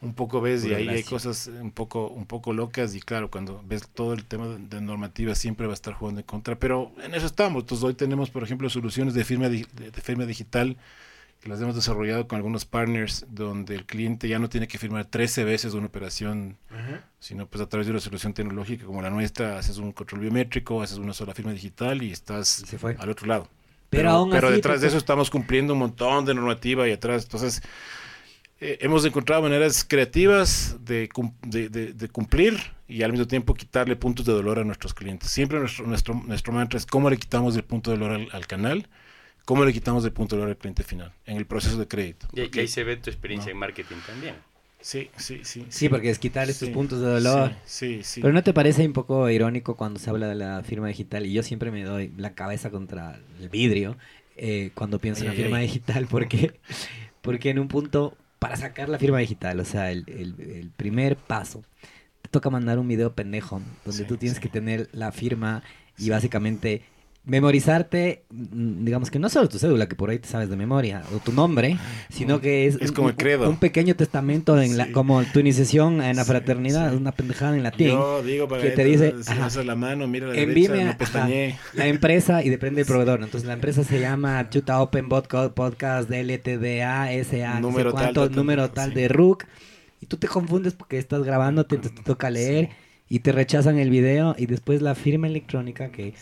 un poco ves y ahí hay cosas un poco un poco locas y claro, cuando ves todo el tema de, normativa siempre va a estar jugando en contra, pero en eso estamos. Entonces hoy tenemos, por ejemplo, soluciones de firma, de, firma digital que las hemos desarrollado con algunos partners donde el cliente ya no tiene que firmar 13 veces una operación, sino pues a través de una solución tecnológica como la nuestra, haces un control biométrico, haces una sola firma digital y estás al otro lado. Pero, detrás de eso estamos cumpliendo un montón de normativa y atrás. Entonces, eh, hemos encontrado maneras creativas de, de, cumplir y al mismo tiempo quitarle puntos de dolor a nuestros clientes. Siempre nuestro, nuestro, nuestro mantra es cómo le quitamos el punto de dolor al, canal, cómo le quitamos el punto de dolor al cliente final en el proceso de crédito. Y, ahí se ve tu experiencia en marketing también. Sí, sí, sí. Sí, porque es quitar estos puntos de dolor. Sí, sí, Pero ¿no te parece un poco irónico cuando se habla de la firma digital? Y yo siempre me doy la cabeza contra el vidrio eh, cuando pienso en la firma digital, porque, porque en un punto, para sacar la firma digital, o sea, el, el, primer paso, te toca mandar un video pendejo, donde tú tienes que tener la firma y básicamente memorizarte, mm, digamos que no solo tu cédula, que por ahí te sabes de memoria, o tu nombre, sino que es, es como un, el credo. un pequeño testamento en la, como tu iniciación en la fraternidad, sí. una pendejada en latín. Yo digo para que te dice, si la mano, mira la derecha, no empresa y depende del proveedor. Entonces la empresa se llama Chuta Open Podcast, podcast LTDA, SA, Número no tal, sé cuánto, tal, número tal, de RUC. Y tú te confundes porque estás grabando, te, te toca leer y te rechazan el video y después la firma electrónica que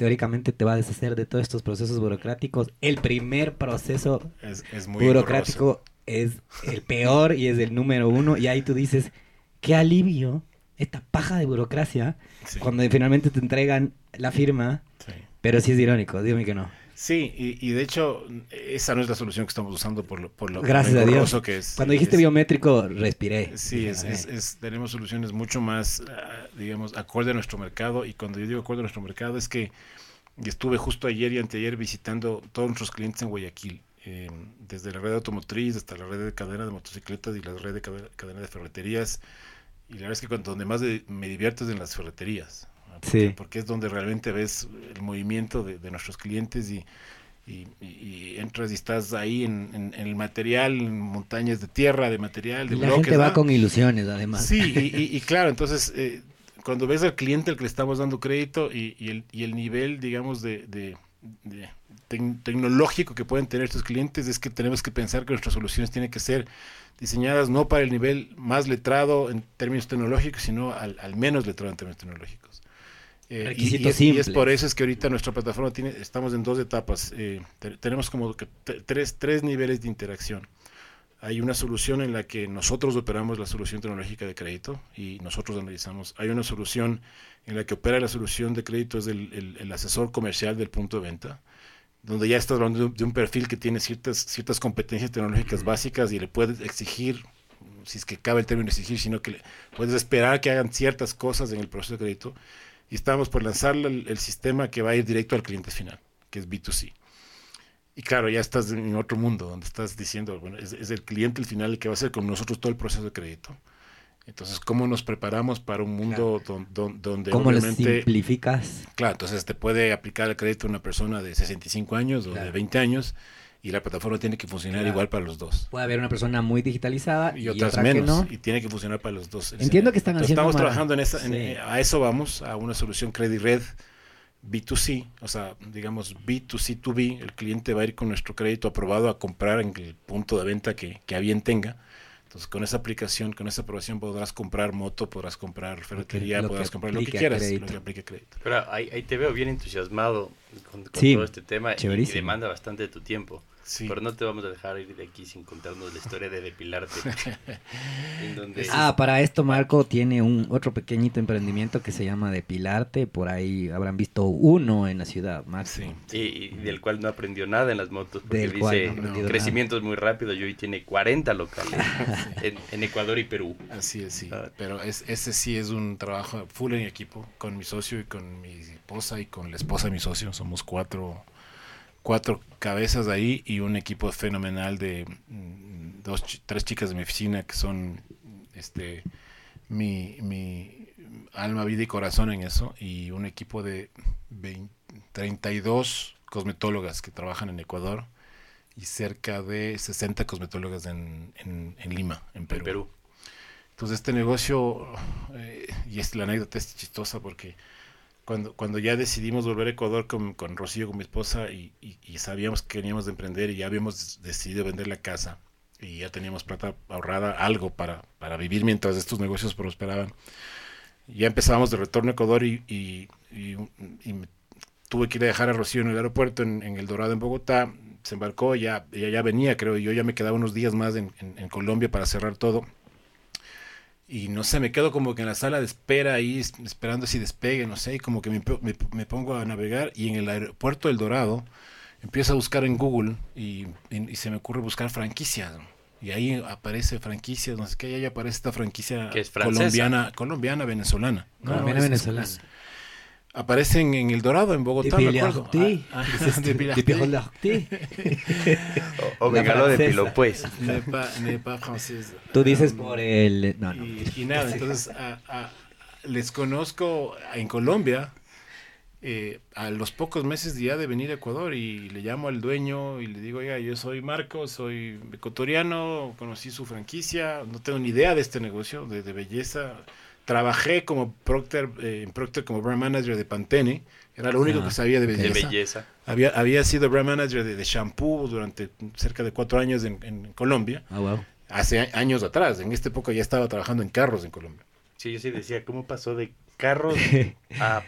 teóricamente te va a deshacer de todos estos procesos burocráticos. El primer proceso Es, es muy burocrático es el peor y es el número uno. Y ahí tú dices, qué alivio esta paja de burocracia. Sí, cuando finalmente te entregan la firma. sí. Pero sí es irónico, dígame que no. Sí, y, y de hecho, esa no es la solución que estamos usando por lo, por lo, Gracias a Dios. que es. Cuando dijiste es- biométrico, respiré. Sí, es, es- tenemos soluciones mucho más, ah, digamos, acorde a nuestro mercado. Y cuando yo digo acorde a nuestro mercado es que estuve justo ayer y anteayer visitando todos nuestros clientes en Guayaquil, eh, desde la red automotriz hasta la red de cadena de motocicletas y la red de cadena, cadena de ferreterías. Y la verdad es que cuando, donde más de- me divierto es en las ferreterías. Sí. porque es donde realmente ves el movimiento de, de nuestros clientes y, y, entras y estás ahí en, en- en el material, en montañas de tierra, de material, de Y la bloques. gente va ¿no? con ilusiones, además. Sí, y, claro, entonces, eh, cuando ves al cliente al que le estamos dando crédito y, el, nivel, digamos, de, de- de tec- tecnológico que pueden tener estos clientes, es que tenemos que pensar que nuestras soluciones tienen que ser diseñadas no para el nivel más letrado en términos tecnológicos, sino al, al menos letrado en términos tecnológicos. Eh, y- es, y es simples. por eso es que ahorita nuestra plataforma tiene, estamos en dos etapas. eh, te- tenemos como que tres, tres niveles de interacción. Hay una solución en la que nosotros operamos la solución tecnológica de crédito y nosotros analizamos. Hay una solución en la que opera la solución de crédito, es el, el- el asesor comercial del punto de venta, donde ya estás hablando de un, perfil que tiene ciertas, ciertas competencias tecnológicas básicas y le puedes exigir, si es que cabe el término exigir, sino que le puedes esperar que hagan ciertas cosas en el proceso de crédito. Y estamos por lanzar el, el sistema que va a ir directo al cliente final, que es B2C. Y claro, ya estás en otro mundo, donde estás diciendo, bueno, es, es el cliente el final el que va a hacer con nosotros todo el proceso de crédito. Entonces, ¿cómo nos preparamos para un mundo don- don- donde ¿Cómo lo obviamente... simplificas? Claro, entonces te puede aplicar el crédito a una persona de 65 años o de Claro. 20 años y la plataforma tiene que funcionar Claro. igual para los dos. Puede haber una persona muy digitalizada Y y, otras otra menos, que no. y tiene que funcionar para los dos. Entiendo que están Entonces, haciendo Estamos trabajando en esa, en- Sí. eh, a eso vamos, a una solución Credit Red B2C, o sea, digamos B2C2B, el cliente va a ir con nuestro crédito aprobado a comprar en el punto de venta que, que a bien tenga. Entonces, con esa aplicación, con esa aprobación podrás comprar moto, podrás comprar ferretería, podrás comprar lo que quieras, crédito. lo que aplique crédito. Pero ahí, ahí te veo bien entusiasmado con, con Sí, todo este tema y- y chéverísimo. demanda bastante de tu tiempo. Sí. Pero no te vamos a dejar ir de aquí sin contarnos la historia de depilarte. en donde Ah, para esto Marco tiene un otro pequeñito emprendimiento que se llama Depilarte. Por ahí habrán visto uno en la ciudad, máximo. Sí. y, y del cual no aprendió nada en las motos porque Del cual dice no aprendido crecimientos muy rápidos y hoy tiene 40 locales en, en Ecuador y Perú. Así es, sí. Ah. Pero es, ese sí es un trabajo full en equipo, con mi socio y con mi esposa y con la esposa de mi socio. Somos cuatro, cuatro cabezas ahí y un equipo fenomenal de mm, dos, tres chicas de mi oficina que son este mi, mi alma, vida y corazón en eso y un equipo de 20 32 cosmetólogas que trabajan en Ecuador y cerca de 60 cosmetólogas en, en- en Lima, en En Perú. Perú. Entonces este negocio, eh, y es la anécdota es chistosa porque cuando, cuando ya decidimos volver a Ecuador con, con Rocío, con mi esposa, y, y- y sabíamos que veníamos de emprender y ya habíamos decidido vender la casa y ya teníamos plata ahorrada, algo para, para vivir mientras estos negocios prosperaban. Ya empezábamos de retorno a Ecuador y, y- tuve que ir a dejar a Rocío en el aeropuerto en, en El Dorado, en Bogotá. Se embarcó, ya, ella ya venía, creo, y yo ya me quedaba unos días más en- en- en Colombia para cerrar todo. Y no sé, me quedo como que en la sala de espera ahí, es- esperando si despegue, no sé, y como que me, me- me pongo a navegar y en el aeropuerto del Dorado empiezo a buscar en Google y, y- y se me ocurre buscar franquicias. ¿no? Y ahí aparece franquicias, no sé qué, y ahí aparece esta franquicia colombiana, colombiana, venezolana. No, Colombiana, venezolana. es- aparecen en el Dorado, en Bogotá, me acuerdo. Depilarte. Ah, ah. Depilarte. O, o me ganó de pilo, pues. Pas- pas. Tú dices por el... No, no. Y, y nada, entonces a- a- les conozco en Colombia eh, a los pocos meses ya de venir a Ecuador y le llamo al dueño y le digo, oiga, yo soy Marco, soy ecuatoriano, conocí su franquicia, no tengo ni idea de este negocio de, belleza. Trabajé como Procter, eh, en Procter como brand manager de Pantene, era lo único que sabía de belleza. Había, había sido brand manager de, shampoo durante cerca de cuatro años en, Colombia. Ah, Hace años atrás, en esta época ya estaba trabajando en carros en Colombia. Sí, yo sí decía, ¿cómo pasó de carros a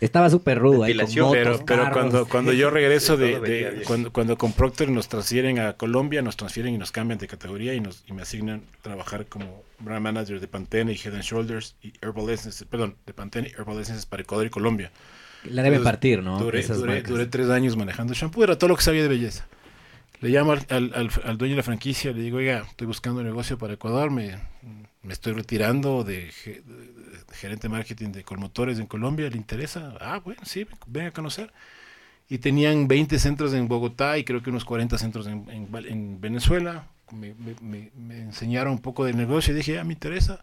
estaba súper rudo ahí pero, pero cuando, cuando yo regreso de, cuando, cuando con Procter nos transfieren a Colombia, nos transfieren y nos cambian de categoría y nos y me asignan trabajar como brand manager de Pantene y Head and Shoulders y Herbal Essences, perdón, de Pantene y Herbal Essences para Ecuador y Colombia. La deben partir, ¿no? Duré, duré, tres años manejando shampoo, era todo lo que sabía de belleza. Le llamo al, al, al, dueño de la franquicia, le digo, oiga, estoy buscando un negocio para Ecuador, me, me estoy retirando de, gerente de marketing de Colmotores en Colombia, ¿le interesa? Ah, bueno, sí, ven a conocer. Y tenían 20 centros en Bogotá y creo que unos 40 centros en, en, Venezuela. Me, me, me, enseñaron un poco del negocio y dije, ah, me interesa.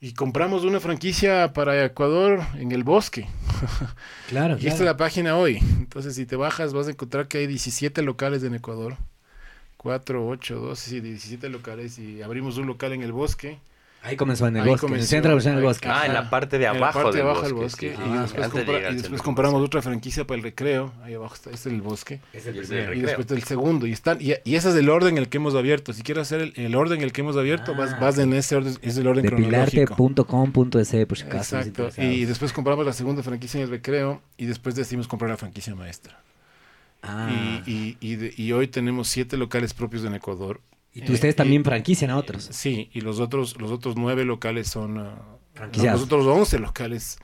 Y compramos una franquicia para Ecuador en el bosque. Claro. y esta es la página hoy. Entonces, si te bajas, vas a encontrar que hay 17 locales en Ecuador. 4, 8, 12, 17 locales. Y abrimos un local en el bosque Ahí comenzó en el bosque, en el centro del bosque. Ah, en la parte de abajo, en la parte de abajo del bosque. Y, después, compramos otra franquicia para el recreo. Ahí abajo está, este es el bosque. Es el primero. Y después el segundo. Y, están, y, ese es el orden en el que hemos abierto. Si quieres hacer el, orden en el que hemos abierto, vas, vas en ese orden, es el orden cronológico. Por si acaso. Exacto. Y después compramos la segunda franquicia en el recreo. Y después decidimos comprar la franquicia maestra. Ah. Y, y, y, hoy tenemos siete locales propios en Ecuador y ustedes también franquician a otros. Sí, y los otros, los otros nueve locales son... Uh, los otros once locales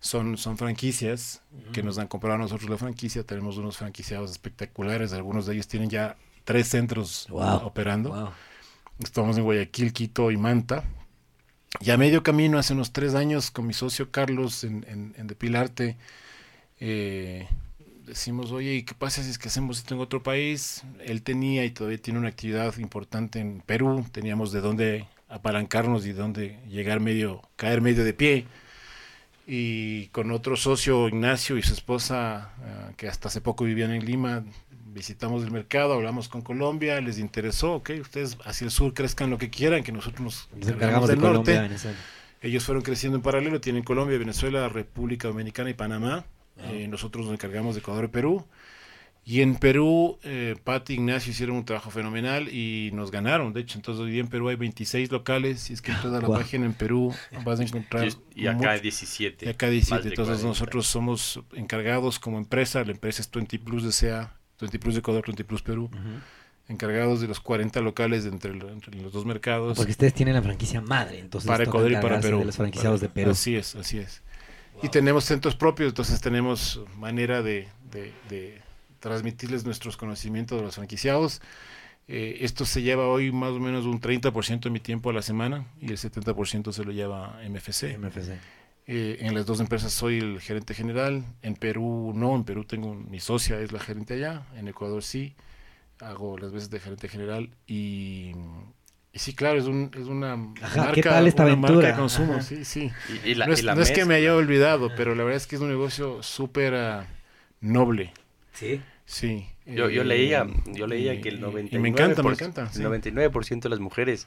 son, son franquicias que nos han comprado a nosotros la franquicia. Tenemos unos franquiciados espectaculares. Algunos de ellos tienen ya tres centros operando. Estamos en Guayaquil, Quito y Manta. Y a medio camino, hace unos tres años, con mi socio Carlos en, en, en Depilarte, eh, decimos, oye, ¿y qué pasa si es que hacemos esto en otro país? Él tenía y todavía tiene una actividad importante en Perú, teníamos de dónde apalancarnos y de dónde llegar medio, caer medio de pie. Y con otro socio, Ignacio, y su esposa, eh, que hasta hace poco vivían en Lima, visitamos el mercado, hablamos con Colombia, les interesó, ok, ustedes hacia el sur crezcan lo que quieran, que nosotros nos encargamos del norte. Ellos fueron creciendo en paralelo, tienen Colombia, Venezuela, República Dominicana y Panamá. Eh, nosotros nos encargamos de Ecuador y Perú. Y en Perú, eh, Pat y Ignacio hicieron un trabajo fenomenal y nos ganaron. De hecho, entonces hoy día en Perú hay 26 locales. Si es que entras a la página en Perú, vas a encontrar. Y, acá hay 17. Y acá 17. Entonces nosotros somos encargados como empresa. La empresa es 20 Plus de SEA, 20 Plus de Ecuador, 20 Plus Perú. Encargados de los 40 locales entre, los dos mercados. Porque ustedes tienen la franquicia madre, entonces. Para Ecuador y para Perú. De los franquiciados de Perú. Así es, así es. Y tenemos centros propios, entonces tenemos manera de, transmitirles nuestros conocimientos de los franquiciados. Eh, esto se lleva hoy más o menos un 30% de mi tiempo a la semana y el 70% se lo lleva MFC. MFC. Eh, en las dos empresas soy el gerente general, en Perú no, en Perú tengo mi socia, es la gerente allá, en Ecuador sí, hago las veces de gerente general y sí, claro, es, un, es una, marca, de consumo, sí, sí. no, es, que me haya olvidado, pero la verdad es que es un negocio súper ah, noble. Sí. Sí. Yo, yo leía, yo leía que el 99%, me encanta, me encanta, 99% de las mujeres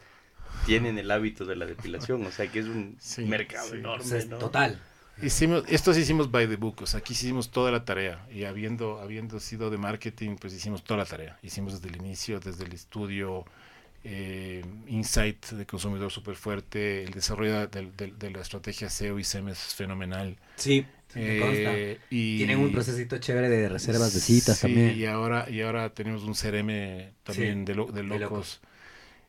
tienen el hábito de la depilación, o sea que es un mercado enorme. Total. Hicimos, estos hicimos by the book, o sea, aquí hicimos toda la tarea y habiendo, habiendo sido de marketing, pues hicimos toda la tarea. Hicimos desde el inicio, desde el estudio, eh, insight de consumidor súper fuerte, el desarrollo de, la estrategia SEO y SEM es fenomenal. Sí, eh, y Tienen un procesito chévere de reservas de citas también. Y ahora, y ahora tenemos un CRM también de, locos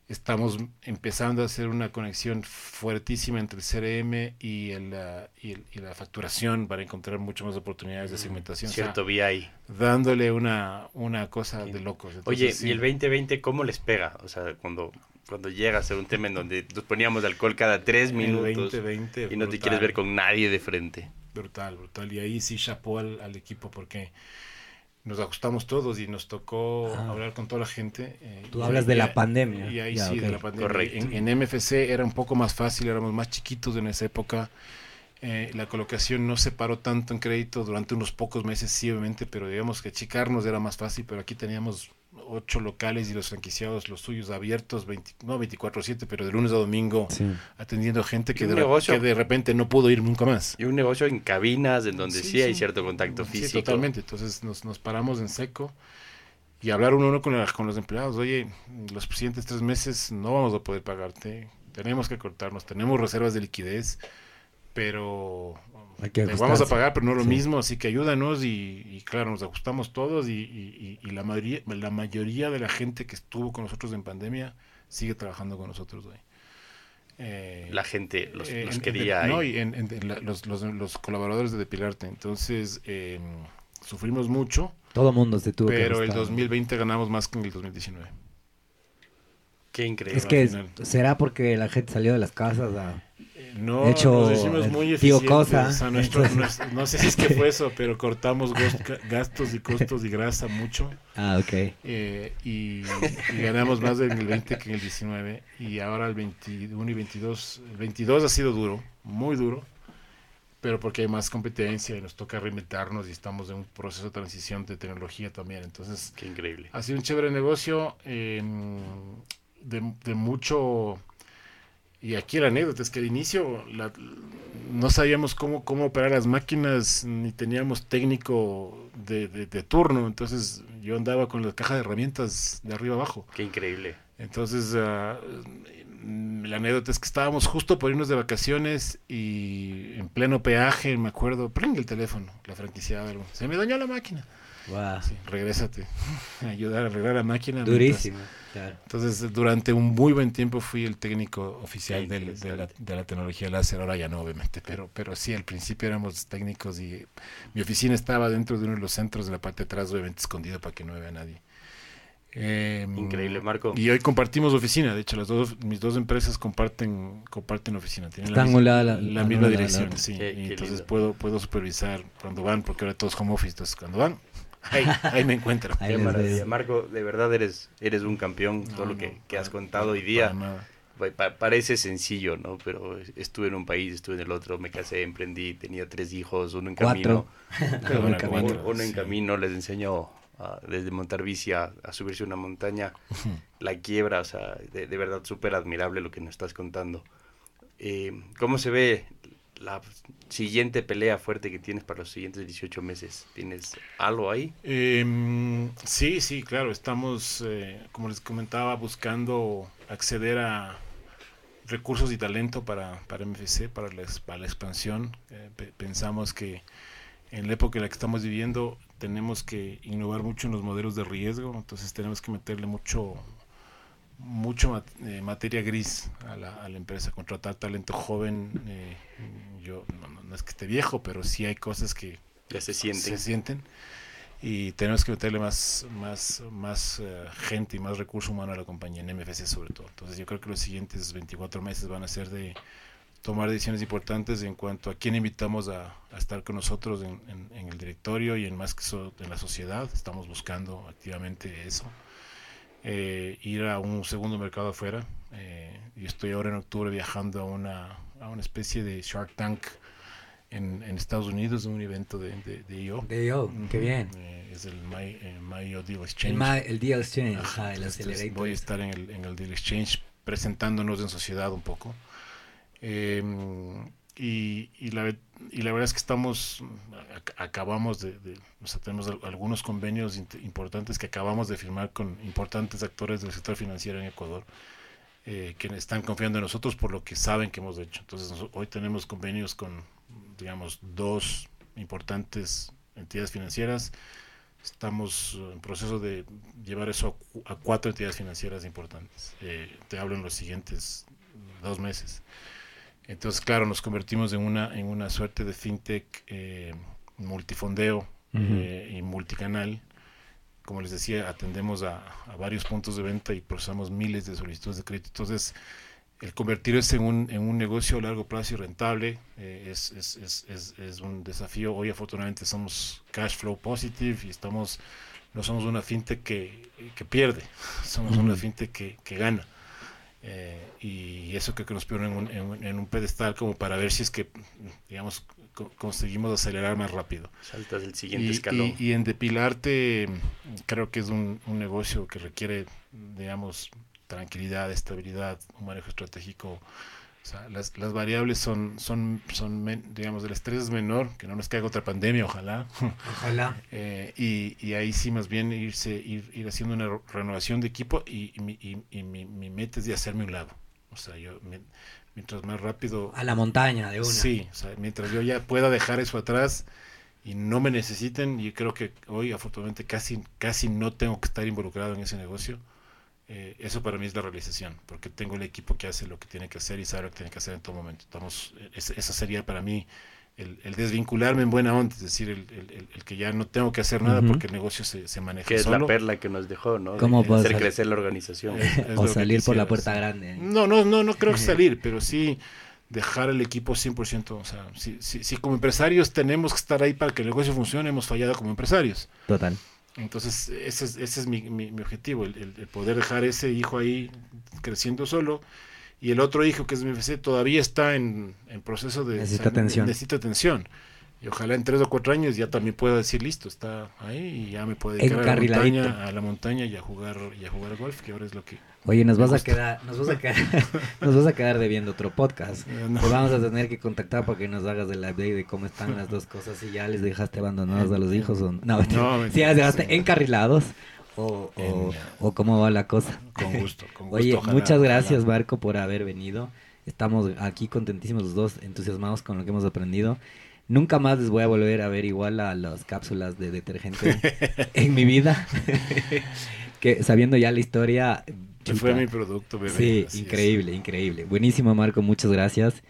estamos empezando a hacer una conexión fuertísima entre el CRM y, el, y, la facturación para encontrar mucho más oportunidades de mm, segmentación. Cierto, vi ahí. Dándole una, una cosa de locos. Oye, ¿y el 2020 cómo les pega? O sea, cuando, cuando llega a ser un tema en donde nos poníamos alcohol cada tres minutos y no te quieres ver con nadie de frente. Brutal, brutal. Y ahí sí chapó al, al equipo porque nos ajustamos todos y nos tocó ah. hablar con toda la gente. Eh, Tú hablas de la pandemia. Y ahí sí, de la pandemia. En, MFC era un poco más fácil, éramos más chiquitos en esa época. Eh, la colocación no se paró tanto en crédito durante unos pocos meses, sí, obviamente, pero digamos que achicarnos era más fácil, pero aquí teníamos ocho locales y los franquiciados, los suyos abiertos, 20, no 24-7, pero de lunes a domingo, atendiendo gente que de, que de, repente no pudo ir nunca más. Y un negocio en cabinas, en donde sí, hay cierto contacto físico. Sí, totalmente. Entonces nos, nos paramos en seco y hablar uno a uno con, con los empleados. Oye, los siguientes tres meses no vamos a poder pagarte, tenemos que cortarnos, tenemos reservas de liquidez, pero vamos a pagar, pero no lo mismo, así que ayúdanos y, claro, nos ajustamos todos y, la, mayoría, la mayoría de la gente que estuvo con nosotros en pandemia sigue trabajando con nosotros hoy. Eh, la gente los, quería. no, y en, los, los, colaboradores de Depilarte. Entonces, em, sufrimos mucho. Todo mundo se tuvo Pero el 2020 ganamos más que en el 2019. Qué increíble. Es que será porque la gente salió de las casas a no, hecho, nos hicimos muy eficientes. Cosa, no sé si es que fue eso, pero cortamos gastos y costos y grasa mucho. Ah, ok. Eh, y, ganamos más en el 20 que en el 19. Y ahora el 21 y 22. El 22 ha sido duro, muy duro. Pero porque hay más competencia y nos toca reinventarnos y estamos en un proceso de transición de tecnología también. Entonces, qué increíble. Ha sido un chévere negocio em, de, de mucho y aquí la anécdota es que al inicio no sabíamos cómo, cómo operar las máquinas, ni teníamos técnico de, turno, entonces yo andaba con la caja de herramientas de arriba abajo. Qué increíble. Entonces, ah, la anécdota es que estábamos justo por irnos de vacaciones y en pleno peaje, me acuerdo, prende el teléfono, la franquiciada, se me dañó la máquina. Wow. regrésate, ayudar a arreglar la máquina. Durísimo. Entonces, durante un muy buen tiempo fui el técnico oficial de, la, de, la, tecnología láser, ahora ya no, obviamente, pero, pero sí, al principio éramos técnicos y mi oficina estaba dentro de uno de los centros de la parte de atrás, obviamente escondido para que no vea nadie. Em, Increíble, Marco. Y hoy compartimos oficina. De hecho, las dos, mis dos empresas comparten comparten oficina. Tienen la, misma dirección, sí. entonces puedo puedo supervisar cuando van, porque ahora todos home office. Entonces, cuando van, Ahí, me encuentro. Marco, de verdad eres, eres un campeón. todo lo que, has contado hoy día parece sencillo, ¿no? Pero estuve en un país, estuve en el otro, me casé, emprendí, tenía tres hijos, uno en camino. uno, en camino, les enseño desde montar bici a, subirse una montaña, la quiebra, o sea, de, verdad súper admirable lo que nos estás contando. Eh, ¿Cómo se ve la siguiente pelea fuerte que tienes para los siguientes 18 meses? ¿Tienes algo ahí? Em, sí, sí, claro. Estamos, eh, como les comentaba, buscando acceder a recursos y talento para, para MFC, para la, para la expansión. Eh, pensamos que en la época en la que estamos viviendo tenemos que innovar mucho en los modelos de riesgo, entonces tenemos que meterle mucho mucho eh, materia gris a la, a la, empresa, contratar talento joven. Eh, yo no, es que esté viejo, pero sí hay cosas que ya se sienten. Se sienten y tenemos que meterle más, más, más eh, gente y más recurso humano a la compañía, en MFC sobre todo. Entonces yo creo que los siguientes 24 meses van a ser de tomar decisiones importantes en cuanto a quién invitamos a, estar con nosotros en, en, el directorio y en más que eso en la sociedad. Estamos buscando activamente eso. Eh, ir a un segundo mercado afuera. Eh, y estoy ahora en octubre viajando a una, a una especie de Shark Tank en, en Estados Unidos, un evento de, de, de IO. De IO, qué bien. Eh, es el My, My Deal Exchange. El, el Deal Exchange, Ajá, el Voy a estar en el, en el Deal Exchange presentándonos en sociedad un poco. Eh, y, y, la, y la verdad es que estamos, acabamos de, o sea, tenemos algunos convenios importantes que acabamos de firmar con importantes actores del sector financiero en Ecuador, eh, que están confiando en nosotros por lo que saben que hemos hecho. Entonces, hoy tenemos convenios con, digamos, dos importantes entidades financieras. Estamos en proceso de llevar eso a, cuatro entidades financieras importantes. Eh, te hablo en los siguientes dos meses. Entonces, claro, nos convertimos en una, en una suerte de fintech eh, multifondeo eh, y multicanal. Como les decía, atendemos a, varios puntos de venta y procesamos miles de solicitudes de crédito. Entonces, el convertirse en un, en un negocio a largo plazo y rentable eh, es, es, es, es, un desafío. Hoy, afortunadamente, somos cash flow positive y estamos no somos una fintech que, que pierde, somos una fintech que, que gana. Eh, y eso creo que nos pone en un, pedestal como para ver si es que, digamos, conseguimos acelerar más rápido. Saltas el siguiente escalón. Y, en depilarte, creo que es un, negocio que requiere, digamos, tranquilidad, estabilidad, un manejo estratégico. O sea, las, variables son, son, son, digamos, el estrés es menor, que no nos caiga otra pandemia, ojalá. Ojalá. Eh, y, ahí sí, más bien irse, ir, ir haciendo una renovación de equipo y, y, mi, mi, meta es de hacerme un lado. O sea, yo mientras más rápido... A la montaña de una. Sí, o sea, mientras yo ya pueda dejar eso atrás y no me necesiten, y creo que hoy afortunadamente casi, casi no tengo que estar involucrado en ese negocio, eh, eso para mí es la realización, porque tengo el equipo que hace lo que tiene que hacer y sabe lo que tiene que hacer en todo momento. Estamos, esa sería para mí el, desvincularme en buena onda, es decir, el, que ya no tengo que hacer nada porque el negocio se, se maneja que es la perla que nos dejó, ¿no? ¿Cómo hacer crecer la organización. o salir por la puerta grande. No, no, no, no creo que salir, pero sí dejar el equipo 100%. O sea, si, si, como empresarios tenemos que estar ahí para que el negocio funcione, hemos fallado como empresarios. Total. Entonces, ese es, ese es mi, mi, objetivo, el, el, poder dejar ese hijo ahí creciendo solo y el otro hijo que es mi FC todavía está en, proceso de... Necesita atención. Necesita atención. Y ojalá en tres o cuatro años ya también pueda decir, listo, está ahí y ya me puede dedicar a la, montaña, a la montaña y a jugar y a jugar golf, que ahora es lo que... Oye, nos vas a quedar, nos vas a quedar, nos vas a quedar debiendo otro podcast. Pues vamos a tener que contactar para que nos hagas el update de cómo están las dos cosas. Si ya les dejaste abandonados a los hijos o no. No, si ya les dejaste encarrilados o, o, cómo va la cosa. Con gusto, con gusto. Oye, muchas gracias, Marco, por haber venido. Estamos aquí contentísimos los dos, entusiasmados con lo que hemos aprendido. Nunca más les voy a volver a ver igual a las cápsulas de detergente en mi vida. que sabiendo ya la historia. fue mi producto, bebé. Sí, increíble, increíble. Buenísimo, Marco, muchas gracias.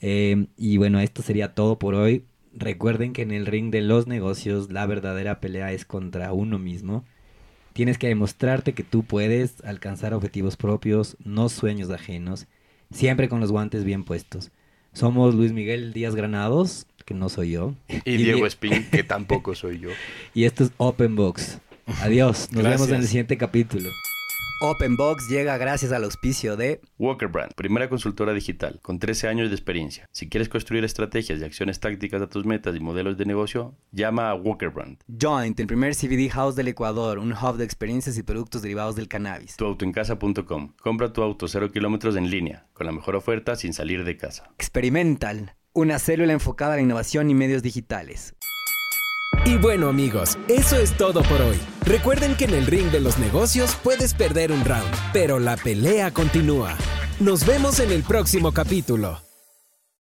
Eh, y bueno, esto sería todo por hoy. Recuerden que en el ring de los negocios la verdadera pelea es contra uno mismo. Tienes que demostrarte que tú puedes alcanzar objetivos propios, no sueños ajenos, siempre con los guantes bien puestos. Somos Luis Miguel Díaz Granados, que no soy yo. Y, Diego Espín, que tampoco soy yo. Y esto es Open Box. Adiós, nos vemos en el siguiente capítulo. OpenBox llega gracias al auspicio de Walker Brand, primera consultora digital con 13 años de experiencia. Si quieres construir estrategias y acciones tácticas a tus metas y modelos de negocio, llama a Walker Brand. Joint, el primer CBD house del Ecuador, un hub de experiencias y productos derivados del cannabis. Tuautoencasa.com. Compra tu auto 0 kilómetros en línea, con la mejor oferta sin salir de casa. Experimental, una célula enfocada a la innovación y medios digitales. Y bueno amigos, eso es todo por hoy. Recuerden que en el ring de los negocios puedes perder un round, pero la pelea continúa. Nos vemos en el próximo capítulo.